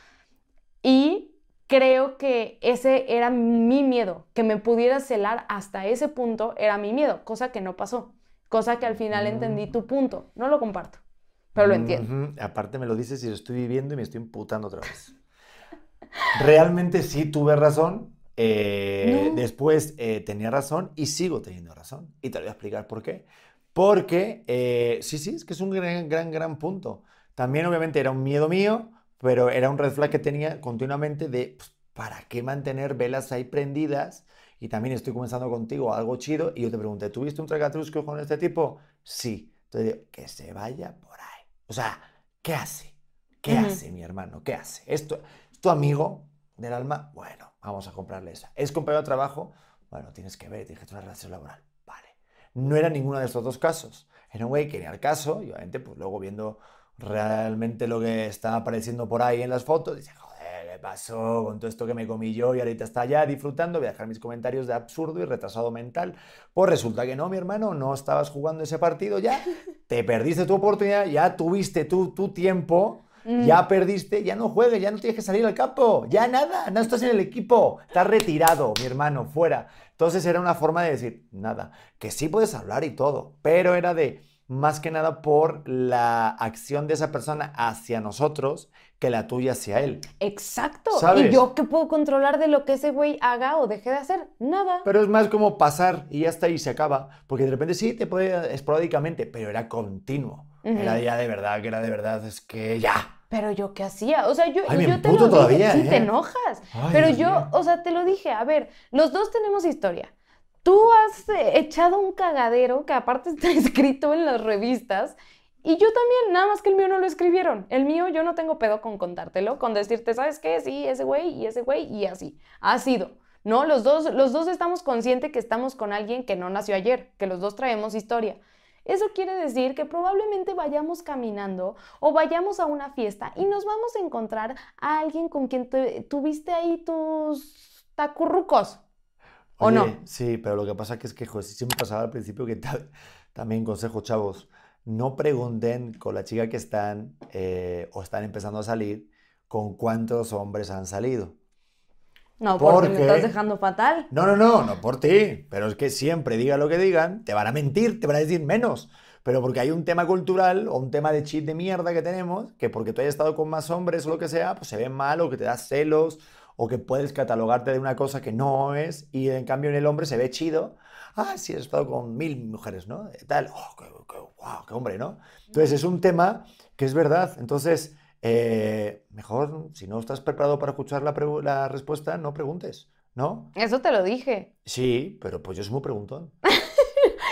Y creo que ese era mi miedo, que me pudiera celar hasta ese punto era mi miedo, cosa que no pasó, cosa que al final entendí tu punto. No lo comparto, pero lo entiendo. Aparte me lo dices y lo estoy viviendo y me estoy imputando otra vez. Realmente sí tuve razón, eh, después eh, tenía razón y sigo teniendo razón. Y te voy a explicar por qué. Porque, eh, sí, sí, es que es un gran, gran, gran punto. También obviamente era un miedo mío, pero era un red flag que tenía continuamente de, pues, ¿para qué mantener velas ahí prendidas? Y también estoy comenzando contigo algo chido y yo te pregunté, ¿tuviste un tragatrusco con este tipo? Sí. Entonces digo, que se vaya por ahí. O sea, ¿qué hace? ¿Qué hace mi hermano? ¿Qué hace? ¿Esto, ¿Es tu amigo del alma? Bueno, vamos a comprarle esa. ¿Es compañero de trabajo? Bueno, tienes que ver, tienes que tener una relación laboral. Vale. No era ninguno de estos dos casos. Era un güey que era el caso y obviamente pues luego viendo realmente lo que estaba apareciendo por ahí en las fotos, dice, joder, ¿qué pasó con todo esto que me comí yo y ahorita está allá disfrutando? Voy a dejar mis comentarios de absurdo y retrasado mental. Pues resulta que no, mi hermano, no estabas jugando ese partido ya, te perdiste tu oportunidad, ya tuviste tu, tu tiempo ya mm. perdiste, ya no juegues, ya no tienes que salir al campo, ya nada, no estás en el equipo, estás retirado, mi hermano, fuera. Entonces era una forma de decir, nada, que sí puedes hablar y todo, pero era de más que nada por la acción de esa persona hacia nosotros que la tuya hacia él. Exacto. ¿Y yo qué puedo controlar de lo que ese güey haga o deje de hacer? Nada. Pero es más como pasar y ya está y se acaba. Porque de repente sí te puede esporádicamente, pero era continuo. Era ya de verdad, que era de verdad, es que ya. Pero yo qué hacía, o sea, yo, Ay, yo te lo todavía, dije, sí, te ¿eh? enojas. pero yo, o sea, te lo dije, a ver, los dos tenemos historia. Tú has eh, echado un cagadero que aparte está escrito en las revistas y yo también, nada más que el mío no lo escribieron. El mío yo no tengo pedo con contártelo, con decirte, ¿sabes qué? Sí, ese güey y ese güey y así. Ha sido. ¿No? Los dos, los dos estamos conscientes que estamos con alguien que no nació ayer, que los dos traemos historia. Eso quiere decir que probablemente vayamos caminando o vayamos a una fiesta y nos vamos a encontrar a alguien con quien tuviste ahí tus tacurrucos. ¿O no? Sí, pero lo que pasa es que, joder, siempre pasaba al principio que también consejo, chavos, no pregunten con la chica que están eh, o están empezando a salir con cuántos hombres han salido. No, porque, me estás dejando fatal. No, no, no, no por ti. Pero es que siempre, diga lo que digan, te van a mentir, te van a decir menos. pero porque hay un tema cultural o un tema de chip de mierda que tenemos, que porque tú hayas estado con más hombres o lo que sea, pues se ve mal o que te das celos o que puedes catalogarte de una cosa que no es y en cambio en el hombre se ve chido. Ah, sí, has estado con mil mujeres, ¿no? Tal, oh, qué, qué, wow, qué hombre, ¿no? Entonces es un tema que es verdad. Entonces, eh, mejor, si no estás preparado para escuchar la, la respuesta, no preguntes, ¿no? Eso te lo dije. Sí, pero pues yo soy muy preguntón.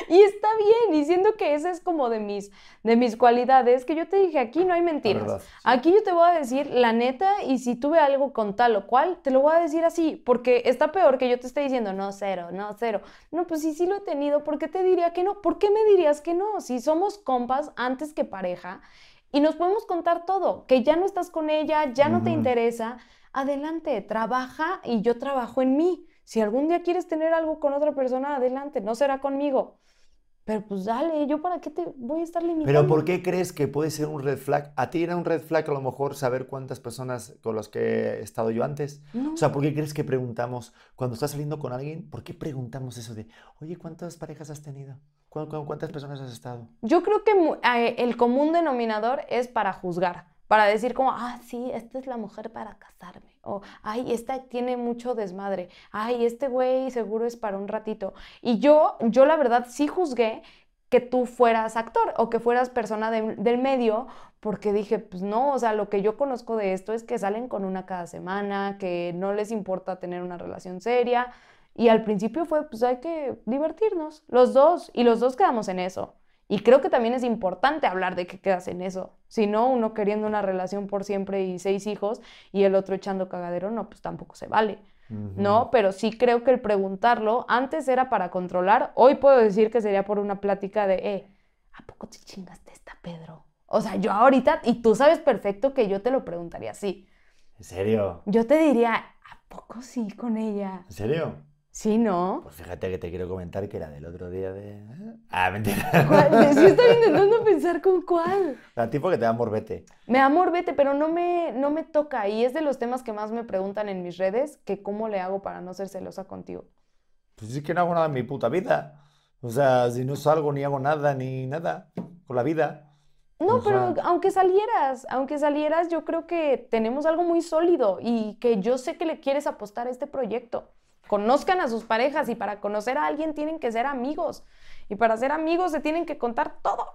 Y está bien, diciendo que esa es como de mis, de mis cualidades, que yo te dije, aquí no hay mentiras. Aquí yo te voy a decir la neta y si tuve algo con tal o cual, te lo voy a decir así, porque está peor que yo te esté diciendo, no, cero, no, cero. No, pues sí, sí lo he tenido, ¿por qué te diría que no? ¿Por qué me dirías que no? Si somos compas antes que pareja y nos podemos contar todo, que ya no estás con ella, ya no te interesa, adelante, trabaja y yo trabajo en mí. Si algún día quieres tener algo con otra persona, adelante, no será conmigo. Pero pues dale, ¿yo para qué te voy a estar limitando? Pero ¿por qué crees que puede ser un red flag? ¿A ti era un red flag a lo mejor saber cuántas personas con las que he estado yo antes? O sea, ¿por qué crees que preguntamos, cuando estás saliendo con alguien, ¿por qué preguntamos eso de, oye, ¿cuántas parejas has tenido? ¿Cuántas personas has estado? Yo creo que eh, el común denominador es para juzgar para decir como, ah, sí, esta es la mujer para casarme, o, ay, esta tiene mucho desmadre, ay, este güey seguro es para un ratito. Y yo, yo la verdad sí juzgué que tú fueras actor o que fueras persona del medio, porque dije, pues no, o sea, lo que yo conozco de esto es que salen con una cada semana, que no les importa tener una relación seria. Y al principio fue, pues hay que divertirnos, los dos, y los dos quedamos en eso. Y creo que también es importante hablar de que quedas en eso. Si no, uno queriendo una relación por siempre y seis hijos y el otro echando cagadero, no, pues tampoco se vale. ¿No? Pero sí creo que el preguntarlo antes era para controlar. Hoy puedo decir que sería por una plática de, eh, ¿a poco te chingaste esta, Pedro? O sea, yo ahorita, y tú sabes perfecto que yo te lo preguntaría así. ¿En serio? Yo te diría, ¿a poco sí con ella? ¿En serio? Sí, ¿no? Pues fíjate que te quiero comentar que era del otro día de... Ah, mentira. Sí estoy intentando pensar con cuál. La tipo que te da morbete. Me da morbete, pero no me, no me toca. Y es de los temas que más me preguntan en mis redes, que cómo le hago para no ser celosa contigo. Pues es que no hago nada en mi puta vida. O sea, si no salgo ni hago nada ni nada con la vida. No, pero aunque salieras, aunque salieras, yo creo que tenemos algo muy sólido y que yo sé que le quieres apostar a este proyecto conozcan a sus parejas y para conocer a alguien tienen que ser amigos. Y para ser amigos se tienen que contar todo.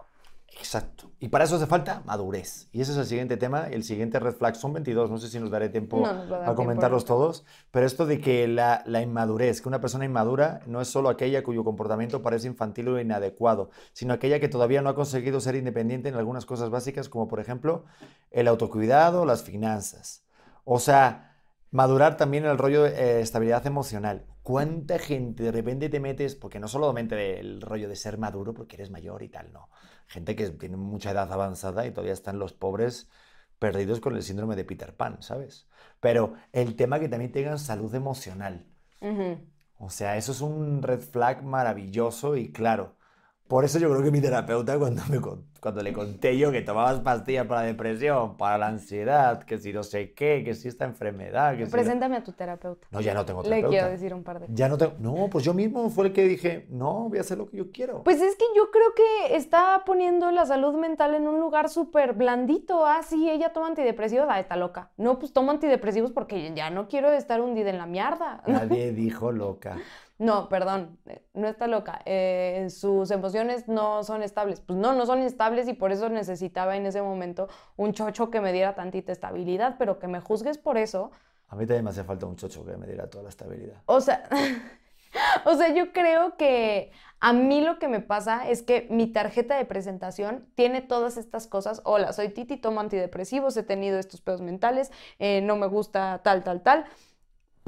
Exacto. Y para eso hace falta madurez. Y ese es el siguiente tema. El siguiente red flag son 22. No sé si nos daré tiempo a, comentarlos todos. Pero esto de que la, la, inmadurez, que una persona inmadura no es solo aquella cuyo comportamiento parece infantil o inadecuado, sino aquella que todavía no ha conseguido ser independiente en algunas cosas básicas, como por ejemplo el autocuidado, las finanzas. O sea, Madurar también el rollo de eh, estabilidad emocional. ¿Cuánta gente de repente te metes, porque no solamente el rollo de ser maduro porque eres mayor y tal, no. Gente que tiene mucha edad avanzada y todavía están los pobres perdidos con el síndrome de Peter Pan, ¿sabes? Pero el tema que también tengan salud emocional. O sea, eso es un red flag maravilloso y claro, por eso yo creo que mi terapeuta, cuando, me, cuando le conté yo que tomabas pastillas para la depresión, para la ansiedad, que si no sé qué, que si esta enfermedad... Que Preséntame a tu terapeuta. No, ya no tengo terapeuta. Le quiero decir un par de Ya no tengo... No, pues yo mismo fue el que dije, no, voy a hacer lo que yo quiero. Pues es que yo creo que está poniendo la salud mental en un lugar súper blandito. Ah, sí, ella toma antidepresivos, ah, está loca. No, pues tomo antidepresivos porque ya no quiero estar hundida en la mierda. Nadie dijo loca. No, perdón, eh, no está loca. Eh, sus emociones no son estables. Pues no, no son estables y por eso necesitaba en ese momento un chocho que me diera tantita estabilidad, pero que me juzgues por eso. A mí también me hace falta un chocho que me diera toda la estabilidad. O sea, o sea, yo creo que a mí lo que me pasa es que mi tarjeta de presentación tiene todas estas cosas. Hola, soy Titi, tomo antidepresivos, he tenido estos pedos mentales, eh, no me gusta tal, tal, tal.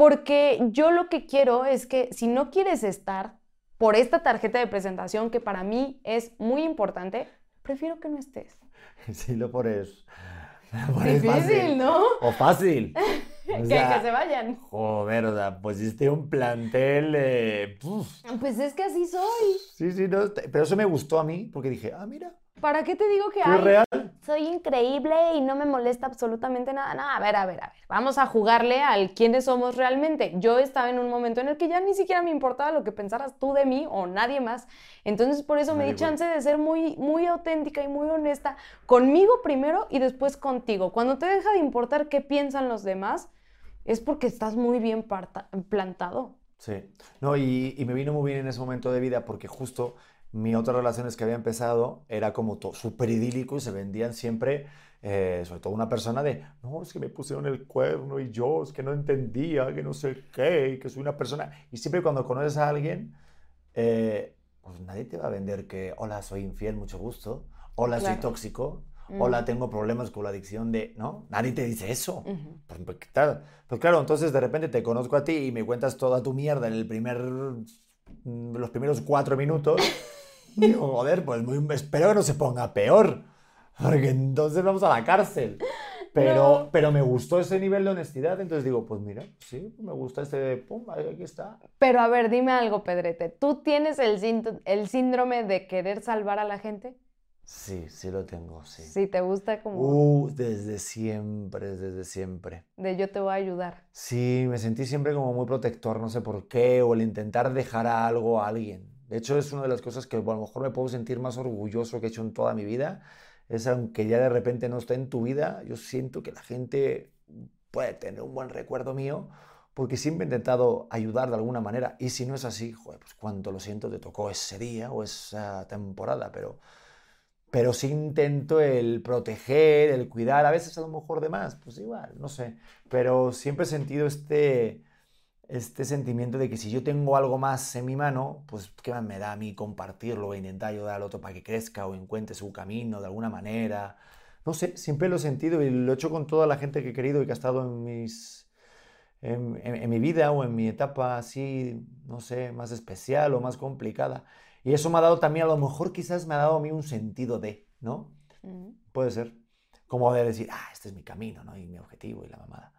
Porque yo lo que quiero es que si no quieres estar por esta tarjeta de presentación, que para mí es muy importante, prefiero que no estés. Sí, lo por eso. Difícil, ¿no? O fácil. que, se vayan. Joder, o sea, pues hiciste un plantel. Eh, pues es que así soy. Sí, sí, no, pero eso me gustó a mí porque dije, ah, mira, ¿Para qué te digo que ¿Fue ay, real? soy increíble y no me molesta absolutamente nada? No, a ver, a ver, a ver. Vamos a jugarle al quiénes somos realmente. Yo estaba en un momento en el que ya ni siquiera me importaba lo que pensaras tú de mí o nadie más. Entonces, por eso me di chance de ser muy, muy auténtica y muy honesta conmigo primero y después contigo. Cuando te deja de importar qué piensan los demás, es porque estás muy bien plantado. Sí. No, y, y me vino muy bien en ese momento de vida porque justo mi otras relaciones que había empezado era como todo súper idílico y se vendían siempre, eh, sobre todo una persona de, no, es que me pusieron el cuerno y yo, es que no entendía, que no sé qué, y que soy una persona. Y siempre cuando conoces a alguien, eh, pues nadie te va a vender que, hola, soy infiel, mucho gusto, hola, soy Claro. tóxico, Mm. hola, tengo problemas con la adicción de, ¿no? Nadie te dice eso. Ujú. Pues, pues, claro, pues claro, entonces de repente te conozco a ti y me cuentas toda tu mierda en el primer, mm, los primeros cuatro minutos. Digo, joder, pues muy- espero que no se ponga peor, porque entonces vamos a la cárcel. Pero, No. pero me gustó ese nivel de honestidad, entonces digo, pues mira, sí, me gusta este, pum, aquí está. Pero a ver, dime algo, Pedrete. ¿Tú tienes el, el síndrome de querer salvar a la gente? Sí, sí lo tengo, sí. Si te gusta como Uh, desde siempre, desde siempre. de yo te voy a ayudar. Sí, me sentí siempre como muy protector, no sé por qué, o el intentar dejar a algo a alguien. De hecho, es una de las cosas que a lo mejor me puedo sentir más orgulloso que he hecho en toda mi vida. Es aunque ya de repente no esté en tu vida, yo siento que la gente puede tener un buen recuerdo mío, porque siempre he intentado ayudar de alguna manera. Y si no es así, joder, pues cuánto lo siento, te tocó ese día o esa temporada, pero, pero sí intento el proteger, el cuidar, a veces a lo mejor de más, pues igual, no sé. Pero siempre he sentido este, este sentimiento de que si yo tengo algo más en mi mano, pues qué más me da a mí compartirlo e intentar ayudar al otro para que crezca o encuentre su camino de alguna manera. No sé, siempre lo he sentido y lo he hecho con toda la gente que he querido y que ha estado en mis... En, en- en mi vida o en mi etapa así, no sé, más especial o más complicada. Y eso me ha dado también, a lo mejor quizás me ha dado a mí un sentido de, ¿no? Puede ser. Como de decir, ah, este es mi camino, ¿no? Y mi objetivo y la mamada.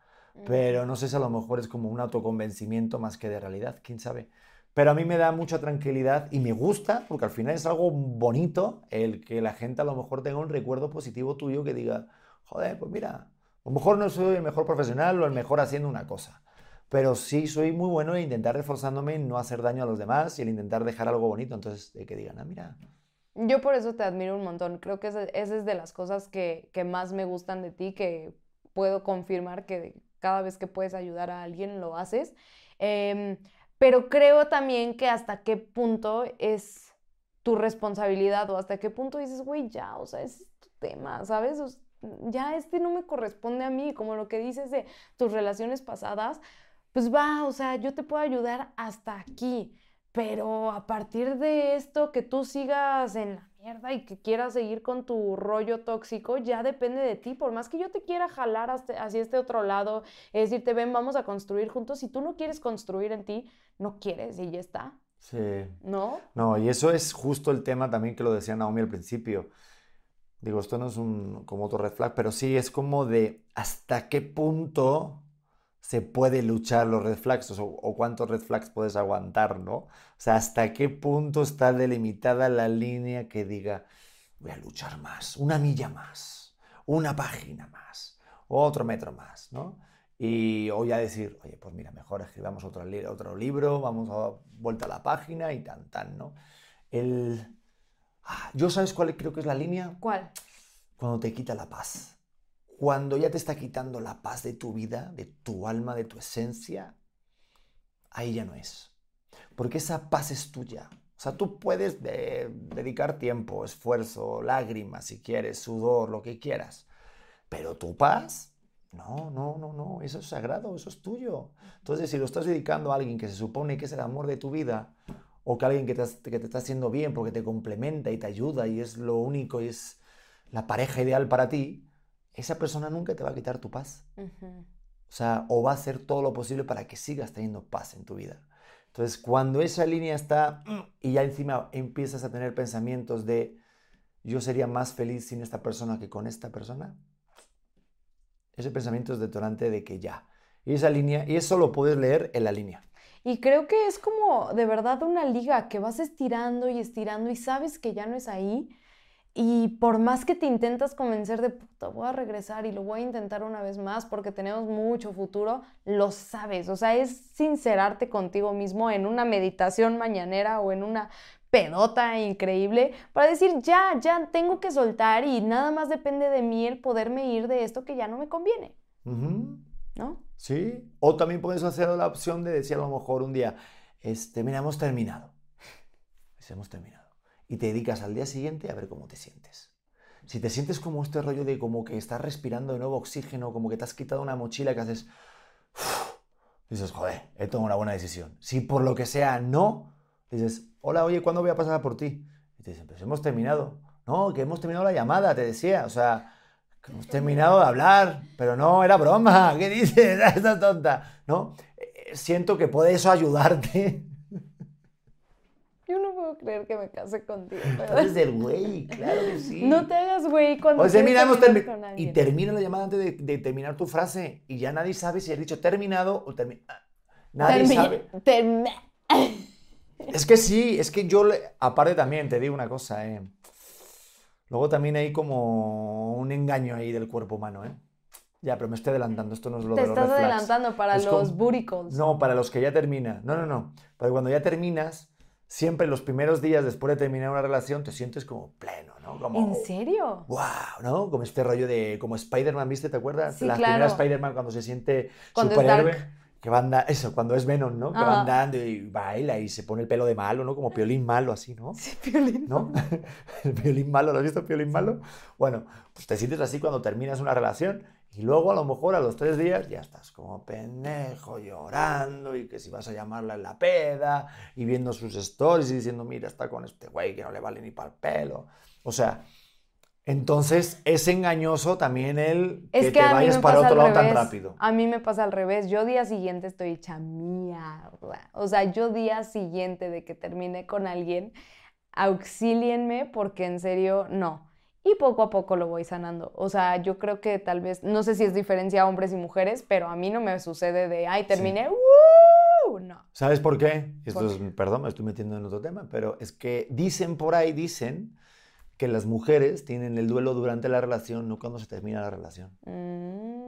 Pero no sé si a lo mejor es como un autoconvencimiento más que de realidad, quién sabe. Pero a mí me da mucha tranquilidad y me gusta, porque al final es algo bonito el que la gente a lo mejor tenga un recuerdo positivo tuyo que diga, joder, pues mira, a lo mejor no soy el mejor profesional o el mejor haciendo una cosa, pero sí soy muy bueno en intentar reforzándome en no hacer daño a los demás y el intentar dejar algo bonito. Entonces, de que digan, ah, mira, Yo por eso te admiro un montón. Creo que esa, esa es de las cosas que, que más me gustan de ti, que puedo confirmar que cada vez que puedes ayudar a alguien lo haces. Em, pero creo también que hasta qué punto es tu responsabilidad o hasta qué punto dices, güey, ya, o sea, es tu tema, ¿sabes? Ya este no me corresponde a mí, como lo que dices de tus relaciones pasadas, pues va, o sea, yo te puedo ayudar hasta aquí. Pero a partir de esto, que tú sigas en la mierda y que quieras seguir con tu rollo tóxico, ya depende de ti. Por más que yo te quiera jalar hasta- hacia este otro lado, es decirte, ven, vamos a construir juntos. Si tú no quieres construir en ti, no quieres y ya está, sí, ¿no? No, y eso es justo el tema también que lo decía Naomi al principio. Digo, esto no es un, como otro red flag, pero sí es como de hasta qué punto se puede luchar los red flags o, o cuántos red flags puedes aguantar, ¿no? O sea, hasta qué punto está delimitada la línea que diga, voy a luchar más, una milla más, una página más, otro metro más, ¿no? Y o ya decir, oye, pues mira, mejor escribamos otro, li- otro libro, vamos a vuelta a la página y tan, tan, ¿no? El... Ah, ¿Yo sabes cuál creo que es la línea? ¿Cuál? Cuando te quita la paz. Cuando ya te está quitando la paz de tu vida, de tu alma, de tu esencia, ahí ya no es. Porque esa paz es tuya. O sea, tú puedes de- dedicar tiempo, esfuerzo, lágrimas, si quieres, sudor, lo que quieras. Pero tu paz, no, no, no, no, eso es sagrado, eso es tuyo. Entonces, si lo estás dedicando a alguien que se supone que es el amor de tu vida, o que alguien que te, que te está haciendo bien porque te complementa y te ayuda y es lo único y es la pareja ideal para ti, esa persona nunca te va a quitar tu paz. Ujú. O sea, o va a hacer todo lo posible para que sigas teniendo paz en tu vida. Entonces, cuando esa línea está y ya encima empiezas a tener pensamientos de yo sería más feliz sin esta persona que con esta persona, ese pensamiento es detonante de que ya. Y esa línea, y eso lo puedes leer en la línea. Y creo que es como de verdad una liga que vas estirando y estirando y sabes que ya no es ahí. Y por más que te intentas convencer de puta, voy a regresar y lo voy a intentar una vez más porque tenemos mucho futuro, lo sabes. O sea, es sincerarte contigo mismo en una meditación mañanera o en una pedota increíble para decir, ya, ya tengo que soltar y nada más depende de mí el poderme ir de esto que ya no me conviene. ¿No? Sí. O también puedes hacer la opción de decir a lo mejor un día, este, mira, hemos terminado. Hemos terminado y te dedicas al día siguiente a ver cómo te sientes. Si te sientes como este rollo de como que estás respirando de nuevo oxígeno, como que te has quitado una mochila que haces... dices, joder, he tomado una buena decisión. Si por lo que sea no, dices, hola, oye, ¿cuándo voy a pasar por ti? Y te dicen, pues hemos terminado. No, que hemos terminado la llamada, te decía. O sea, que hemos terminado de hablar, pero no, era broma. ¿Qué dices? Estás tonta. ¿No? Eh, siento que puede eso ayudarte creer que me case contigo. Eres del güey, claro que sí. No te hagas güey cuando o sea, mira, Y termina la llamada antes de, terminar tu frase. Y ya nadie sabe si has dicho terminado o terminado. Ah, nadie sabe. es que sí, es que yo, aparte también, te digo una cosa, eh. Luego también hay como un engaño ahí del cuerpo humano, ¿eh? Ya, pero me estoy adelantando, esto no es lo Te de los estás adelantando para los búricos. No, para los que ya termina. No, no, no. Pero cuando ya terminas, siempre los primeros días después de terminar una relación te sientes como pleno, ¿no? Como, ¿En serio? ¡Wow! ¿No? Como este rollo de, como Spider-Man, ¿viste? ¿Te acuerdas? Sí, La primera Spider-Man cuando se siente superhéroe. Que va andando, eso, cuando es Venom, ¿no? Que va andando y baila y se pone el pelo de malo, ¿no? Como piolín malo, así, ¿no? Sí, piolín. ¿No? el piolín malo, ¿lo has visto, piolín malo? Bueno, pues te sientes así cuando terminas una relación y luego a lo mejor a los tres días ya estás como pendejo llorando y que si vas a llamarla en la peda y viendo sus stories y diciendo, mira, está con este güey que no le vale ni para el pelo. O sea, entonces es engañoso también el que, te vayas para otro lado tan rápido. A mí me pasa al revés. Yo día siguiente estoy hecha mierda. O sea, yo día siguiente de que termine con alguien, auxílienme porque en serio no y poco a poco lo voy sanando. O sea, yo creo que tal vez, no sé si es diferencia hombres y mujeres, pero a mí no me sucede de, ay, terminé, no. ¿Sabes por qué? Esto es, perdón, me estoy metiendo en otro tema, pero es que dicen por ahí, dicen que las mujeres tienen el duelo durante la relación, no cuando se termina la relación. Mm,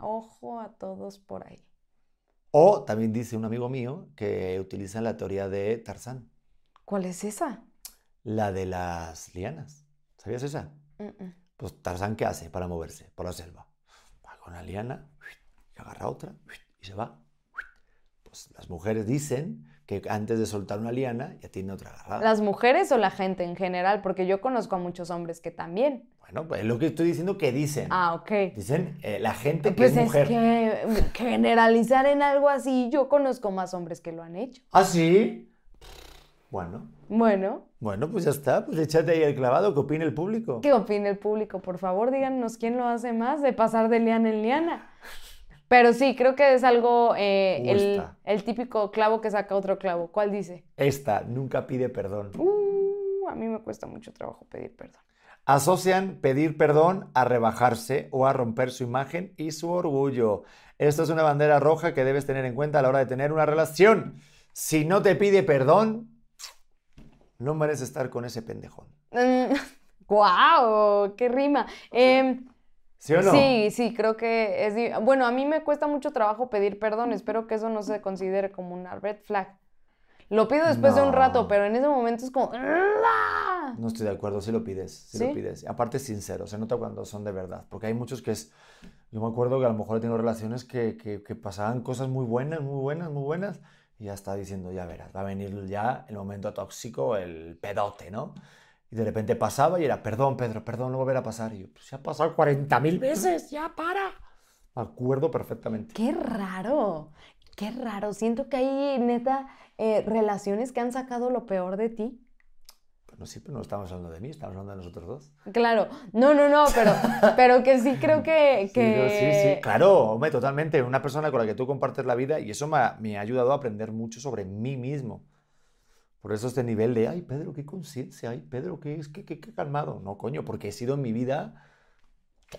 ojo a todos por ahí. O también dice un amigo mío que utiliza la teoría de Tarzán. ¿Cuál es esa? La de las lianas. ¿Sabías esa? Pues Tarzán, ¿qué hace para moverse por la selva? Va con la liana, y agarra otra y se va. Pues las mujeres dicen que antes de soltar una liana ya tiene otra agarrada. ¿Las mujeres o la gente en general? Porque yo conozco a muchos hombres que también. Bueno, pues es lo que estoy diciendo que dicen. Ah, ok. Dicen eh, la gente que pues es mujer. Es que generalizar en algo así, yo conozco más hombres que lo han hecho. ¿Ah, sí? Bueno. Bueno. Bueno, pues ya está, pues échate ahí el clavado, ¿qué opina el público? ¿Qué opina el público? Por favor, díganos quién lo hace más de pasar de liana en liana. Pero sí, creo que es algo, eh, el, típico clavo que saca otro clavo. ¿Cuál dice? Esta, nunca pide perdón. Uh, a mí me cuesta mucho trabajo pedir perdón. Asocian pedir perdón a rebajarse o a romper su imagen y su orgullo. Esto es una bandera roja que debes tener en cuenta a la hora de tener una relación. Si no te pide perdón, no mereces estar con ese pendejón. ¡Guau! Mm, ¡Qué rima! Em, ¿Sí o no? Sí, sí, creo que es... Bueno, a mí me cuesta mucho trabajo pedir perdón. Espero que eso no se considere como una red flag. Lo pido después de un rato, pero en ese momento es como... No estoy de acuerdo, sí lo pides, sí, lo pides. Aparte es sincero, se nota cuando son de verdad. Porque hay muchos que es... Yo me acuerdo que a lo mejor he tenido relaciones que, que, que pasaban cosas muy buenas, muy buenas, muy buenas y ya está diciendo, ya verás, va a venir ya el momento tóxico, el pedote, ¿no? Y de repente pasaba y era, perdón, Pedro, perdón, no volverá a pasar. Y yo, pues ya ha pasado 40.000 veces, ya para. Me acuerdo perfectamente. Qué raro, qué raro. Siento que hay, neta, eh, relaciones que han sacado lo peor de ti no, pero no estamos hablando de mí, estamos hablando de nosotros dos. Claro, no, no, no, pero, pero que sí creo que... Sí, sí, sí, claro, hombre, totalmente. Una persona con la que tú compartes la vida y eso me ha, me ha ayudado a aprender mucho sobre mí mismo. Por eso este nivel de, ay, Pedro, qué conciencia, ay, Pedro, qué, es, qué, qué, qué calmado. No, coño, porque he sido en mi vida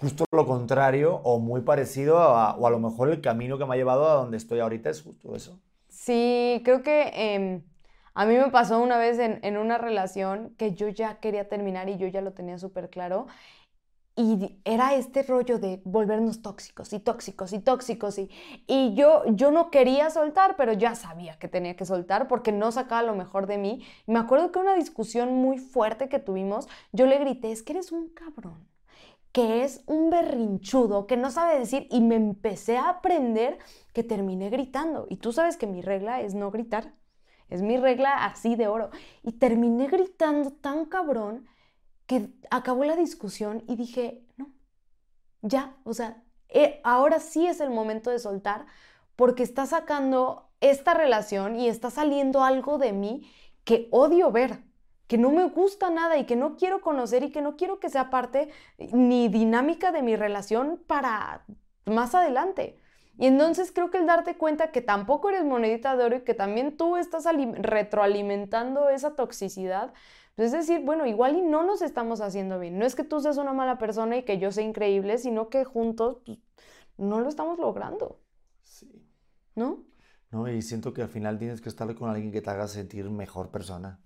justo lo contrario o muy parecido a, o a lo mejor el camino que me ha llevado a donde estoy ahorita es justo eso. Sí, creo que... Em, A mí me pasó una vez en, en una relación que yo ya quería terminar y yo ya lo tenía súper claro. Y era este rollo de volvernos tóxicos y tóxicos y tóxicos. Y, y yo, yo no quería soltar, pero ya sabía que tenía que soltar porque no sacaba lo mejor de mí. Me acuerdo que una discusión muy fuerte que tuvimos, yo le grité, es que eres un cabrón, que es un berrinchudo, que no sabe decir. Y me empecé a aprender que terminé gritando. Y tú sabes que mi regla es no gritar. Es mi regla así de oro. Y terminé gritando tan cabrón que acabó la discusión y dije, no, ya, o sea, eh, ahora sí es el momento de soltar porque está sacando esta relación y está saliendo algo de mí que odio ver, que no me gusta nada y que no quiero conocer y que no quiero que sea parte ni dinámica de mi relación para más adelante. Y entonces creo que el darte cuenta que tampoco eres monedita de oro y que también tú estás retroalimentando esa toxicidad, es decir, bueno, igual y no nos estamos haciendo bien. No es que tú seas una mala persona y que yo sea increíble, sino que juntos pues, no lo estamos logrando. Sí. ¿No? No, y siento que al final tienes que estar con alguien que te haga sentir mejor persona.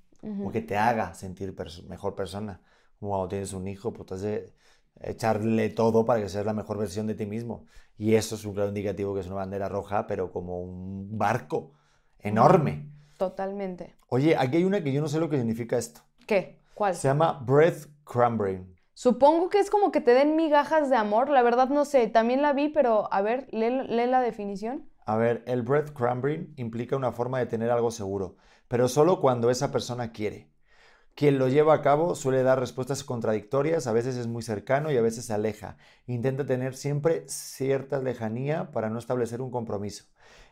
O que te haga sentir mejor persona. Como cuando tienes un hijo, pues has de echarle todo para que seas la mejor versión de ti mismo. Y eso es un claro indicativo que es una bandera roja, pero como un barco enorme. Totalmente. Oye, aquí hay una que yo no sé lo que significa esto. ¿Qué? ¿Cuál? Se llama breadcrumbing. Supongo que es como que te den migajas de amor. La verdad no sé. También la vi, pero a ver, lee, la definición. A ver, el breadcrumbing implica una forma de tener algo seguro, pero solo cuando esa persona quiere. Quien lo lleva a cabo suele dar respuestas contradictorias, a veces es muy cercano y a veces se aleja. Intenta tener siempre cierta lejanía para no establecer un compromiso.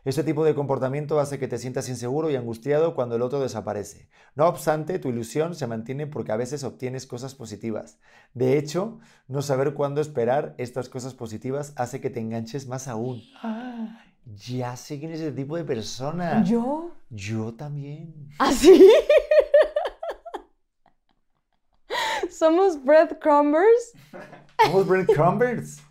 Este tipo de comportamiento hace que te sientas inseguro y angustiado cuando el otro desaparece. No obstante, tu ilusión se mantiene porque a veces obtienes cosas positivas. De hecho, no saber cuándo esperar estas cosas positivas hace que te enganches más aún. Ah. Ya sé quién es ese tipo de persona. ¿Yo? Yo también. ¿Ah, sí? ¿Somos breadcrumbers? ¿Somos breadcrumbers?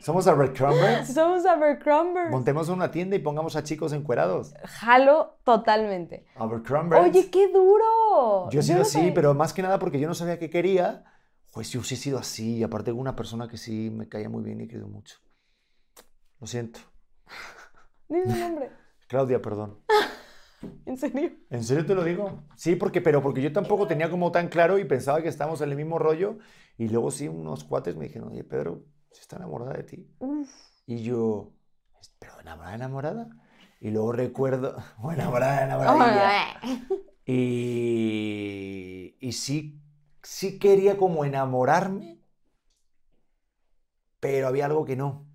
¿Somos Abercrombie? Somos Abercrombie. Montemos una tienda y pongamos a chicos encuerados. Jalo totalmente. Abercrombie. Oye, qué duro. Yo he sido así, pero más que nada porque yo no sabía qué quería. Pues yo sí he sido así. Y aparte, una persona que sí me caía muy bien y querido mucho. Lo siento. Dime el nombre. Claudia, perdón. ¿En serio? ¿En serio te lo digo? Sí, porque, pero porque yo tampoco tenía como tan claro y pensaba que estábamos en el mismo rollo. Y luego sí, unos cuates me dijeron, oye, Pedro, si está enamorada de ti. Y yo, ¿pero enamorada, enamorada? Y luego recuerdo, o enamorada, enamorada. y, y sí, sí quería como enamorarme, pero había algo que no.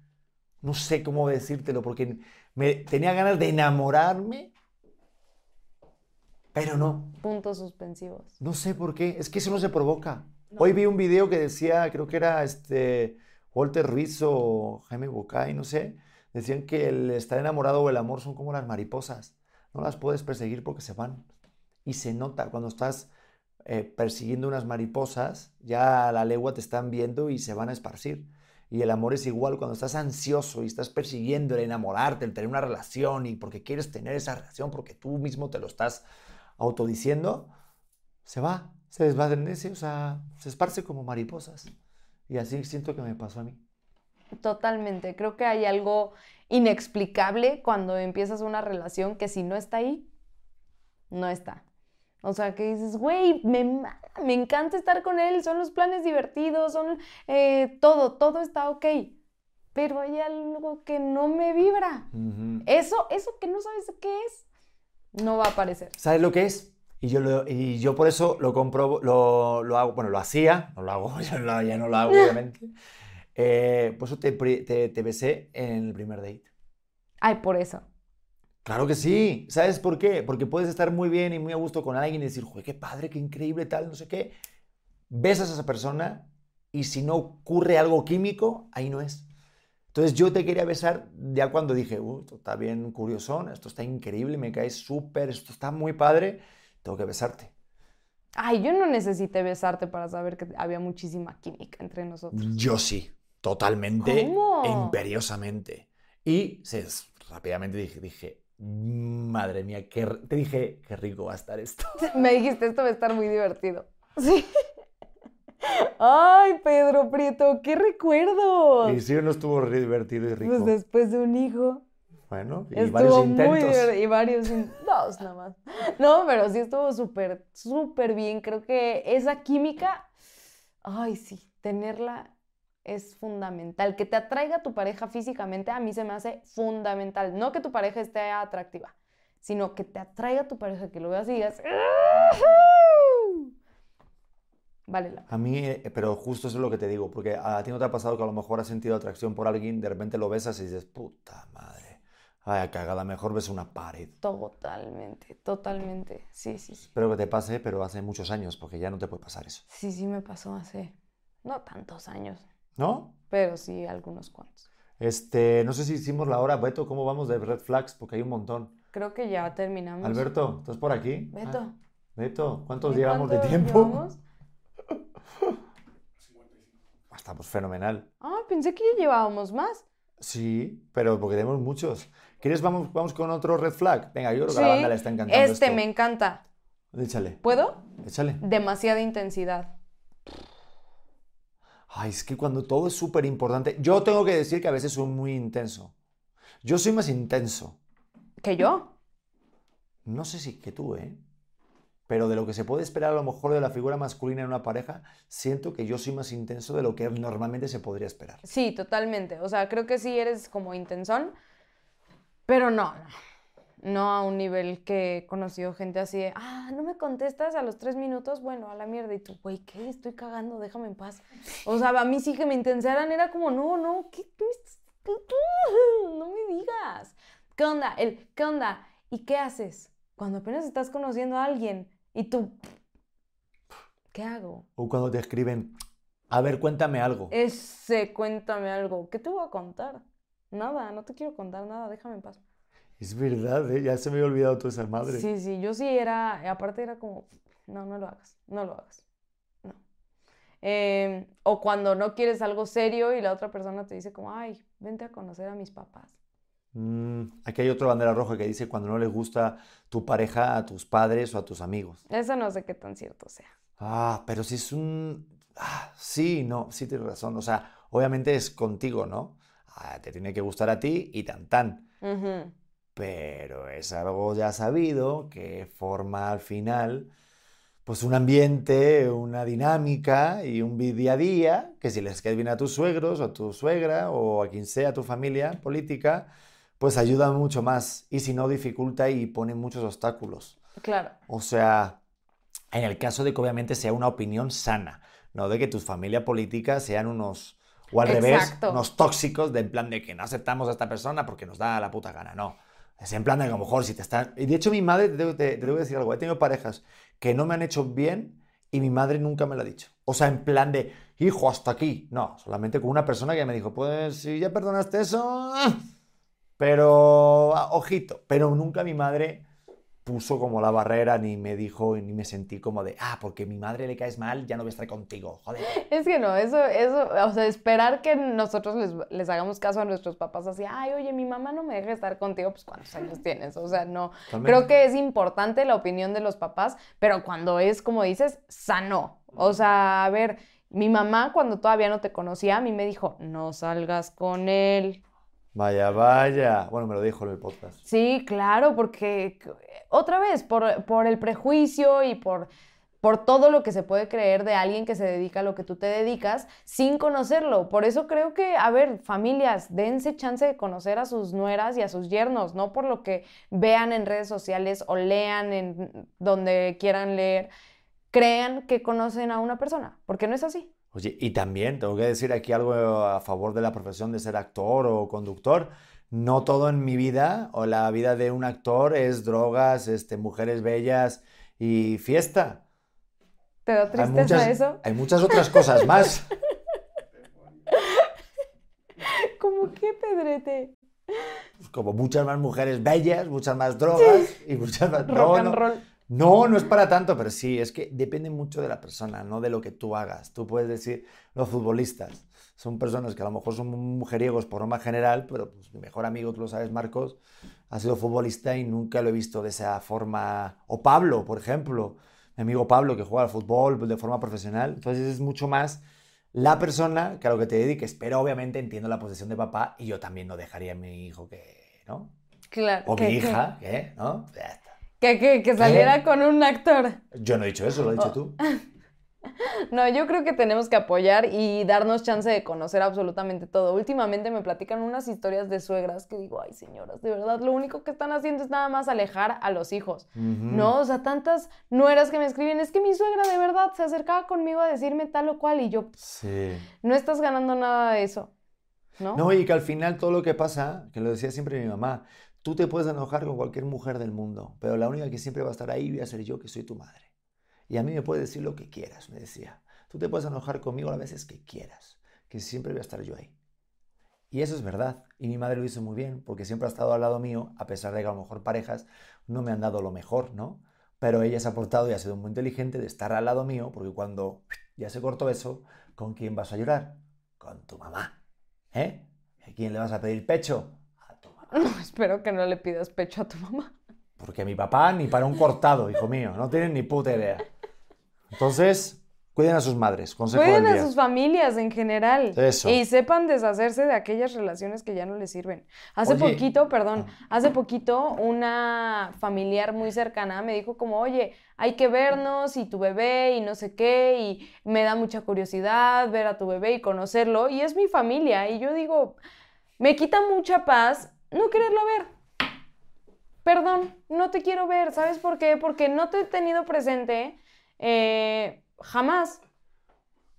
No sé cómo decírtelo, porque me, tenía ganas de enamorarme, pero no. Puntos suspensivos. No sé por qué, es que eso no se provoca. Hoy vi un video que decía, creo que era este Walter Ruiz o Jaime Bucay, no sé, decían que el estar enamorado o el amor son como las mariposas. No las puedes perseguir porque se van. Y se nota cuando estás eh, persiguiendo unas mariposas, ya a la legua te están viendo y se van a esparcir. Y el amor es igual cuando estás ansioso y estás persiguiendo el enamorarte, el tener una relación y porque quieres tener esa relación, porque tú mismo te lo estás autodiciendo, se va, se desvanece, o sea, se esparce como mariposas. Y así siento que me pasó a mí. Totalmente. Creo que hay algo inexplicable cuando empiezas una relación que si no está ahí, no está. O sea, que dices, güey, me, me encanta estar con él, son los planes divertidos, son eh, todo, todo está ok. Pero hay algo que no me vibra. Eso, eso que no sabes qué es, no va a aparecer. ¿Sabes lo que es? Y yo, y yo por eso lo compro, lo, lo, hago, bueno, lo hacía, no lo hago, ya no lo, hago, obviamente. Eh, por eso te, te, te, besé en el primer date. Ay, por eso. Claro que sí. ¿Sabes por qué? Porque puedes estar muy bien y muy a gusto con alguien y decir, qué padre, qué increíble, tal, no sé qué. Besas a esa persona y si no ocurre algo químico, ahí no es. Entonces yo te quería besar ya cuando dije, uh, esto está bien curiosón, esto está increíble, me caes súper, esto está muy padre tengo que besarte. Ay, yo no necesité besarte para saber que había muchísima química entre nosotros. Yo sí, totalmente, ¿Cómo? imperiosamente. Y se, rápidamente dije, dije, madre mía, qué te dije, qué rico va a estar esto. Me dijiste, esto va a estar muy divertido. Sí. Ay, Pedro Prieto, qué recuerdos. Y sí, no estuvo re divertido y rico. Pues después de un hijo. Bueno, y Estuvo varios intentos. Y varios, dos nada más. No, pero sí estuvo súper, súper bien. Creo que esa química, ay, sí, tenerla es fundamental. Que te atraiga tu pareja físicamente, a mí se me hace fundamental. No que tu pareja esté atractiva, sino que te atraiga tu pareja, que lo veas y digas. Vale la. A mí, eh, pero justo eso es lo que te digo, porque a ti no te ha pasado que a lo mejor has sentido atracción por alguien, de repente lo besas y dices, puta madre, vaya cagada, mejor ves una pared. Totalmente, totalmente. Sí, sí, sí. Espero que te pase, pero hace muchos años, porque ya no te puede pasar eso. Sí, sí me pasó hace no tantos años, ¿No? pero sí algunos cuantos. Este, no sé si hicimos la hora, Beto, ¿cómo vamos de red flags? Porque hay un montón. Creo que ya terminamos. Alberto, ¿estás por aquí? Beto. Ah, Beto, ¿cuántos ¿y llevamos de cuánto tiempo? llevamos? Ah, Estamos fenomenal. Ah, pensé que ya llevábamos más. Sí, pero porque tenemos muchos. ¿Quieres vamos, vamos con otro red flag? Venga, yo creo que a la banda le está encantando este esto. me encanta. Échale, ¿Puedo? échale. Demasiada intensidad. Ay, es que cuando todo es súper importante. Yo tengo que decir que a veces soy muy intenso. Yo soy más intenso. ¿Que yo? No sé si que tú, ¿eh? Pero de lo que se puede esperar a lo mejor de la figura masculina en una pareja, siento que yo soy más intenso de lo que normalmente se podría esperar. Sí, totalmente. O sea, creo que sí eres como intensón, pero no, no. A un nivel que he conocido gente así de, ah, no me contestas a los tres minutos, bueno, a la mierda. Y tú, güey, ¿qué? Estoy cagando, déjame en paz. O sea, a mí sí que me intensaran, era como, no, no, ¿qué? No me digas. ¿Qué onda? El, ¿qué onda? ¿Y qué haces? Cuando apenas estás conociendo a alguien y tú, ¿qué hago? O cuando te escriben, a ver, cuéntame algo. Ese, cuéntame algo. ¿Qué te voy a contar? Nada, no te quiero contar nada, déjame en paz. Es verdad, ¿eh? Ya se me había olvidado toda esa madre. Sí, sí, yo sí era, aparte era como, no, no lo hagas, no lo hagas, no. Em, o cuando no quieres algo serio y la otra persona te dice como, ay, vente a conocer a mis papás. Mm, aquí hay otra bandera roja que dice cuando no les gusta tu pareja a tus padres o a tus amigos. Eso no sé qué tan cierto sea. Ah, pero si es un... Ah, sí, no, sí tienes razón. O sea, obviamente es contigo, ¿no? Ah, te tiene que gustar a ti y tan tan. Pero es algo ya sabido que forma al final pues un ambiente, una dinámica y un día a día que si les caes bien a tus suegros o a tu suegra o a quien sea tu familia política, pues ayuda mucho más y si no dificulta y pone muchos obstáculos. Claro, O sea, en el caso de que obviamente sea una opinión sana, no de que tu familia política sean unos, o al revés, unos tóxicos de en plan de que no aceptamos a esta persona porque nos da la puta gana, no. Es en plan de que a lo mejor si te están... Y de hecho mi madre, te, que decir algo, he tenido parejas que no me han hecho bien y mi madre nunca me lo ha dicho. O sea, en plan de, hijo, hasta aquí. No, solamente con una persona que me dijo, pues si ya perdonaste eso, pero ah, ojito. Pero nunca mi madre puso como la barrera ni me dijo ni me sentí como de, ah, porque mi madre le caes mal, ya no voy a estar contigo, joder. es que no, eso, eso, o sea, esperar que nosotros les, les hagamos caso a nuestros papás así, ay, oye, mi mamá no me deja estar contigo, pues ¿cuántos años tienes? O sea, no. Creo que es importante la opinión de los papás, pero cuando es, como dices, sano. O sea, a ver, mi mamá cuando todavía no te conocía, a mí me dijo, no salgas con él. Vaya, vaya. Bueno, me lo dijo en el podcast. Sí, claro, porque otra vez, por, por el prejuicio y por, por todo lo que se puede creer de alguien que se dedica a lo que tú te dedicas sin conocerlo. Por eso creo que, a ver, familias, dense chance de conocer a sus nueras y a sus yernos, no por lo que vean en redes sociales o lean en donde quieran leer, crean que conocen a una persona, porque no es así. Oye, y también tengo que decir aquí algo a favor de la profesión de ser actor o conductor. No todo en mi vida o la vida de un actor es drogas, este, mujeres bellas y fiesta. ¿Te da Hay tristeza muchas, eso? hay muchas otras cosas más. ¿Cómo qué, Pedrete? Como muchas más mujeres bellas, muchas más drogas y muchas más... Rock No, and no. roll. No, no es para tanto, pero sí, es que depende mucho de la persona, no de lo que tú hagas. Tú puedes decir, los futbolistas son personas que a lo mejor son mujeriegos por norma general, pero pues, mi mejor amigo, tú lo sabes, Marcos, ha sido futbolista y nunca lo he visto de esa forma. O Pablo, por ejemplo, mi amigo Pablo, que juega al fútbol de forma profesional. Entonces es mucho más la persona que a lo que te dediques. Pero obviamente entiendo la posición de papá y yo también no dejaría a mi hijo que, ¿no? Claro. O mi hija, ¿qué? ¿No? Que, que, que saliera con un actor. Yo no he dicho eso, lo has dicho tú. No, yo creo que tenemos que apoyar y darnos chance de conocer absolutamente todo. Últimamente me platican unas historias de suegras que digo, ay señoras, de verdad, lo único que están haciendo es nada más alejar a los hijos. No, o sea, tantas nueras que me escriben, es que mi suegra de verdad se acercaba conmigo a decirme tal o cual y yo, Sí. no estás ganando nada de eso. ¿No? No, y que al final todo lo que pasa, que lo decía siempre mi mamá, tú te puedes enojar con cualquier mujer del mundo, pero la única que siempre va a estar ahí voy a ser yo, que soy tu madre. Y a mí me puedes decir lo que quieras, me decía. Tú te puedes enojar conmigo las veces que quieras, que siempre voy a estar yo ahí. Y eso es verdad. Y mi madre lo hizo muy bien, porque siempre ha estado al lado mío, a pesar de que a lo mejor parejas no me han dado lo mejor, ¿no? Pero ella se ha portado y ha sido muy inteligente de estar al lado mío, porque cuando ya se cortó eso, ¿con quién vas a llorar? Con tu mamá. ¿Eh? ¿A quién le vas a pedir pecho? A. No, espero que no le pidas pecho a tu mamá. Porque mi papá ni para un cortado, hijo mío, no tienen ni puta idea. Entonces, cuiden a sus madres, consejo Cuiden del a día. sus familias en general. Eso. Y sepan deshacerse de aquellas relaciones que ya no les sirven. Hace Oye. poquito, perdón, hace poquito una familiar muy cercana me dijo como, oye, hay que vernos y tu bebé y no sé qué, y me da mucha curiosidad ver a tu bebé y conocerlo, y es mi familia. Y yo digo, me quita mucha paz no quererla ver. Perdón, no te quiero ver. ¿Sabes por qué? Porque no te he tenido presente eh, jamás.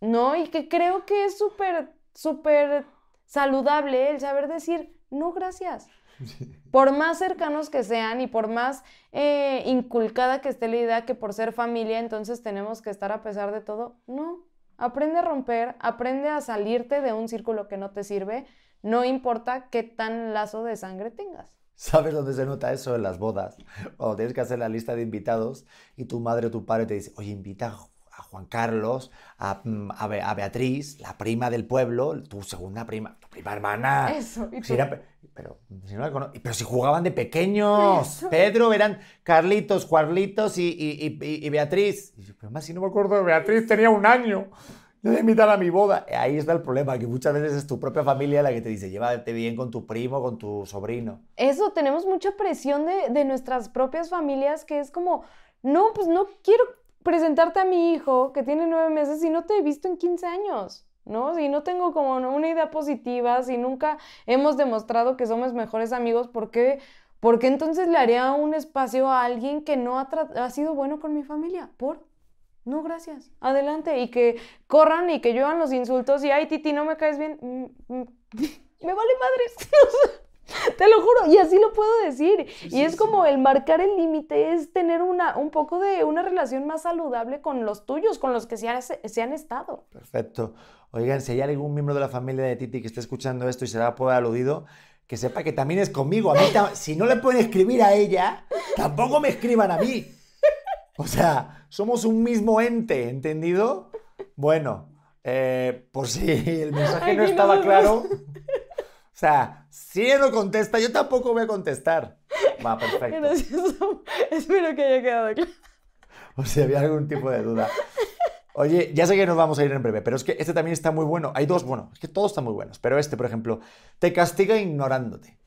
¿no? Y que creo que es súper, súper saludable el saber decir, no, gracias. Por más cercanos que sean y por más eh, inculcada que esté la idea que por ser familia entonces tenemos que estar a pesar de todo, no. Aprende a romper, aprende a salirte de un círculo que no te sirve, no importa qué tan lazo de sangre tengas. ¿Sabes dónde se nota eso? En las bodas. Cuando tienes que hacer la lista de invitados y tu madre o tu padre te dice, oye, invita a Ju- a Juan Carlos, a, mm, a Be- a Beatriz, la prima del pueblo, tu segunda prima, tu prima hermana. Eso, y Si tú- era pero, si no la cono- pero si jugaban de pequeños. Eso. Pedro eran Carlitos, Juarlitos y, y- y- y- y Beatriz. Y yo, pero más si no me acuerdo de Beatriz, tenía un año. Voy a invitar a mi boda. Ahí está el problema, que muchas veces es tu propia familia la que te dice, llévate bien con tu primo, con tu sobrino. Eso, tenemos mucha presión de, de nuestras propias familias que es como, no, pues no quiero presentarte a mi hijo que tiene nueve meses si no te he visto en 15 años, ¿no? Si no tengo como una idea positiva, si nunca hemos demostrado que somos mejores amigos, ¿por qué? Porque entonces le haría un espacio a alguien que no ha, ha sido bueno con mi familia? ¿Por? No, gracias. Adelante. Y que corran y que lluevan los insultos y, ay, Titi, no me caes bien. Mm, mm, me vale madres. Te lo juro, y así lo puedo decir. y es como el marcar el límite, es tener una, un poco de una relación más saludable con los tuyos, con los que se, ha- se han estado. Perfecto. Oigan, si hay algún miembro de la familia de Titi que esté escuchando esto y se da por aludido, que sepa que también es conmigo. A mí si no le pueden escribir a ella, tampoco me escriban a mí. O sea, somos un mismo ente, ¿entendido? Bueno, eh, por si el mensaje no estaba claro. O sea, si ella no contesta, yo tampoco voy a contestar. Va, perfecto. Gracias. Espero que haya quedado claro. O si había algún tipo de duda. Oye, ya sé que nos vamos a ir en breve, pero es que este también está muy bueno. Hay dos, bueno, es que todos están muy buenos, pero este, por ejemplo, te castiga ignorándote.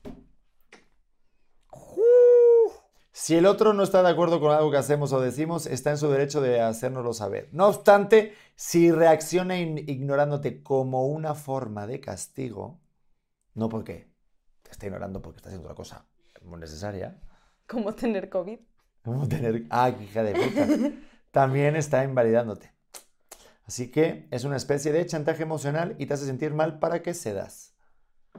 Uf. Si el otro no está de acuerdo con algo que hacemos o decimos, está en su derecho de hacérnoslo saber. No obstante, si reacciona ignorándote como una forma de castigo, no porque te está ignorando porque está haciendo otra cosa muy necesaria, Como tener COVID. Como tener. Ah, hija de puta. También está invalidándote. Así que es una especie de chantaje emocional y te hace sentir mal para que cedas.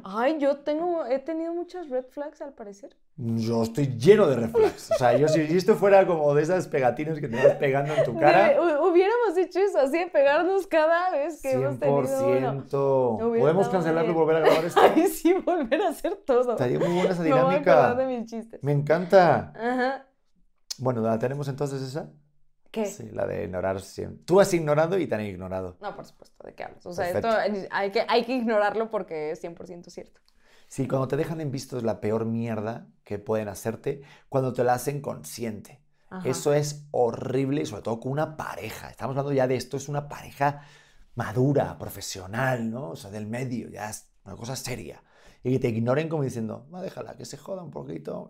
Ay, yo tengo, he tenido muchas red flags al parecer. Yo estoy lleno de reflex. O sea, yo si esto fuera como de esas pegatinas que te vas pegando en tu cara, hubiéramos hecho eso, así pegarnos cada vez que hemos tenido uno. 100%. ¿Podemos cancelarlo y volver a grabar esto? Ay, sí, volver a hacer todo. Estaría muy buena esa Me voy a de dinámica. mis chistes. Me encanta. Ajá. Bueno, ¿la tenemos entonces esa? ¿Qué? Sí, la de ignorar siempre. Tú has ignorado y te han ignorado. No, por supuesto, ¿de qué hablas? O sea, Perfecto. esto hay que, hay que ignorarlo porque es 100% cierto. Sí, cuando te dejan en visto es la peor mierda que pueden hacerte cuando te la hacen consciente. Ajá. Eso es horrible sobre todo con una pareja. Estamos hablando ya de esto, es una pareja madura, profesional, ¿no? O sea, del medio, ya es una cosa seria. Y que te ignoren como diciendo, va, déjala, que se joda un poquito,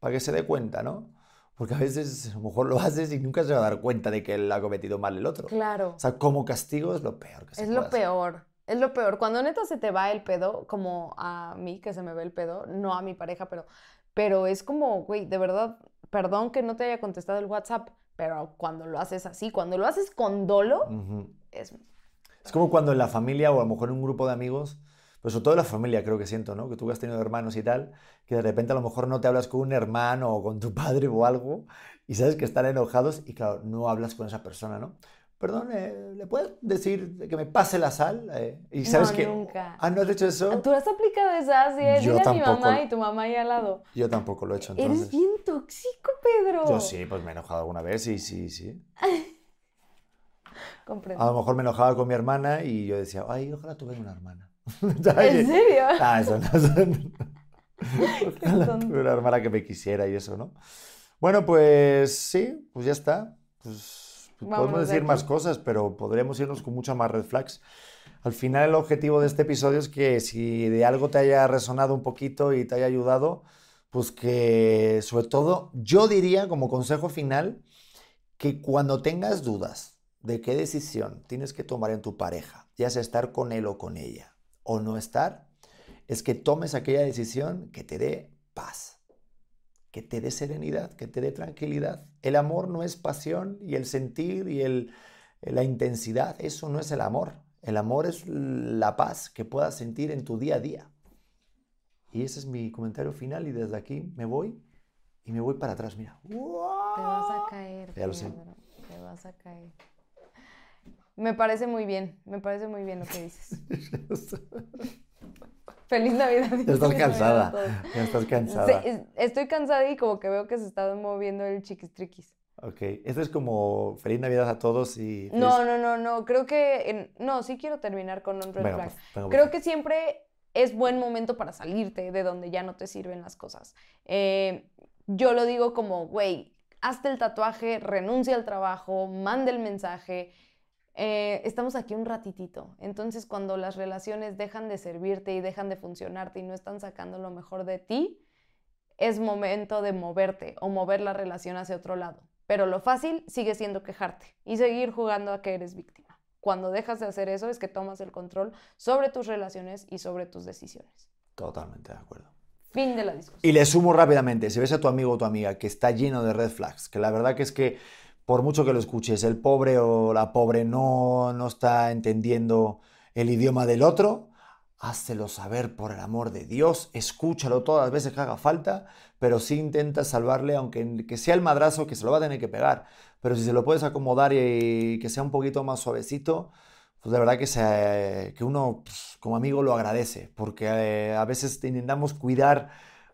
para que se dé cuenta, ¿no? Porque a veces a lo mejor lo haces y nunca se va a dar cuenta de que él ha cometido mal el otro. Claro. O sea, como castigo es lo peor que se Es puede lo hacer. peor. Es lo peor. Cuando neta se te va el pedo, como a mí que se me ve el pedo, no a mi pareja, pero, pero es como, güey, de verdad, perdón que no te haya contestado el WhatsApp, pero cuando lo haces así, cuando lo haces con dolo, es... Es como cuando en la familia o a lo mejor en un grupo de amigos, pues sobre todo en la familia creo que siento, ¿no? Que tú has tenido hermanos y tal, que de repente a lo mejor no te hablas con un hermano o con tu padre o algo y sabes que están enojados y claro, no hablas con esa persona, ¿no? Perdón, eh, ¿le puedes decir que me pase la sal? Eh, y sabes No, que... nunca. Ah, ¿no has hecho eso? ¿Tú has aplicado esa? Sí, Yo dile a mi mamá y tu mamá ahí al lado. Yo tampoco lo he hecho Eres entonces. bien tóxico, Pedro. Yo sí, pues me he enojado alguna vez y sí, sí. Comprendo. A lo mejor me enojaba con mi hermana y yo decía, ay, ojalá tuviera una hermana. ¿En serio? Ah, eso no. Eso no. Una hermana que me quisiera y eso, ¿no? Bueno, pues sí, pues ya está. Pues, podemos de decir más cosas, pero podríamos irnos con muchas más red flags. Al final el objetivo de este episodio es que si de algo te haya resonado un poquito y te haya ayudado, pues que sobre todo yo diría como consejo final que cuando tengas dudas de qué decisión tienes que tomar en tu pareja, ya sea estar con él o con ella, o no estar, es que tomes aquella decisión que te dé paz, que te dé serenidad, que te dé tranquilidad. El amor no es pasión y el sentir y el, la intensidad, eso no es el amor. El amor es la paz que puedas sentir en tu día a día. Y ese es mi comentario final y desde aquí me voy y me voy para atrás, mira. Te vas a caer, Ya lo sé. Te vas a caer. Me parece muy bien, me parece muy bien lo que dices. Feliz Navidad. Ya estás Feliz cansada, ya estás cansada. Sí, es- estoy cansada y como que veo que se está moviendo el chiquistriquis. Ok, esto es como feliz Navidad a todos y... No, feliz- no, no, no. Creo que. en- no, sí quiero terminar con un red flag. pues, Creo que siempre es buen momento para salirte de donde ya no te sirven las cosas. Eh, yo lo digo como, güey, hazte el tatuaje, renuncia al trabajo, manda el mensaje. Eh, estamos aquí un ratitito. Entonces, cuando las relaciones dejan de servirte y dejan de funcionarte y no están sacando lo mejor de ti, es momento de moverte o mover la relación hacia otro lado. Pero lo fácil sigue siendo quejarte y seguir jugando a que eres víctima. Cuando dejas de hacer eso es que tomas el control sobre tus relaciones y sobre tus decisiones. Totalmente de acuerdo. Fin de la discusión. Y le sumo rápidamente, si ves a tu amigo o tu amiga que está lleno de red flags, que la verdad que es que por mucho que lo escuches, el pobre o la pobre no, no está entendiendo el idioma del otro, házelo saber por el amor de Dios, escúchalo todas las veces que haga falta, pero sí intenta salvarle, aunque que sea el madrazo que se lo va a tener que pegar, pero si se lo puedes acomodar y que sea un poquito más suavecito, pues de verdad que, se- que uno pues, como amigo lo agradece, porque eh, a veces intentamos cuidar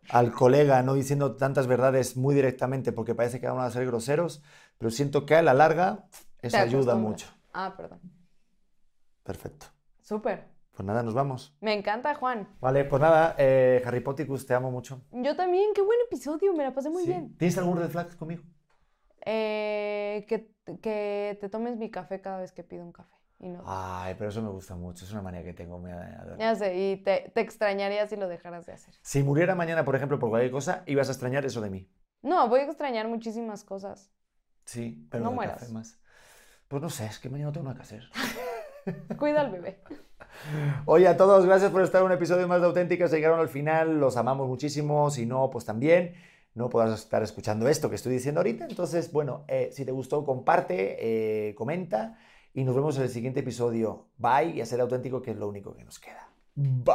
al colega no diciendo tantas verdades muy directamente porque parece que van a ser groseros, pero siento que a la larga eso ayuda mucho. Ah, perdón. Perfecto. Súper. Pues nada, nos vamos. Me encanta, Juan. Vale, pues nada, eh, Harry Poticus, te amo mucho. Yo también. Qué buen episodio. Me la pasé muy Sí. bien. ¿Tienes algún red flag conmigo? Eh, que, que te tomes mi café cada vez que pido un café. Y no. Ay, pero eso me gusta mucho, es una manía que tengo. me adoro. Ya sé, y te, te extrañaría si lo dejaras de hacer. Si muriera mañana, por ejemplo, por cualquier cosa, ibas a extrañar eso de mí. No, voy a extrañar muchísimas cosas. Sí, pero No mueras. café más. Pues no sé, es que mañana tengo nada que hacer. Cuida al bebé. Oye, a todos, gracias por estar en un episodio más de Auténticas. Llegaron al final, los amamos muchísimo. Si no, pues también no podrás estar escuchando esto que estoy diciendo ahorita. Entonces, bueno, eh, si te gustó, comparte, eh, comenta y nos vemos en el siguiente episodio. Bye y a ser auténtico, que es lo único que nos queda. Bye.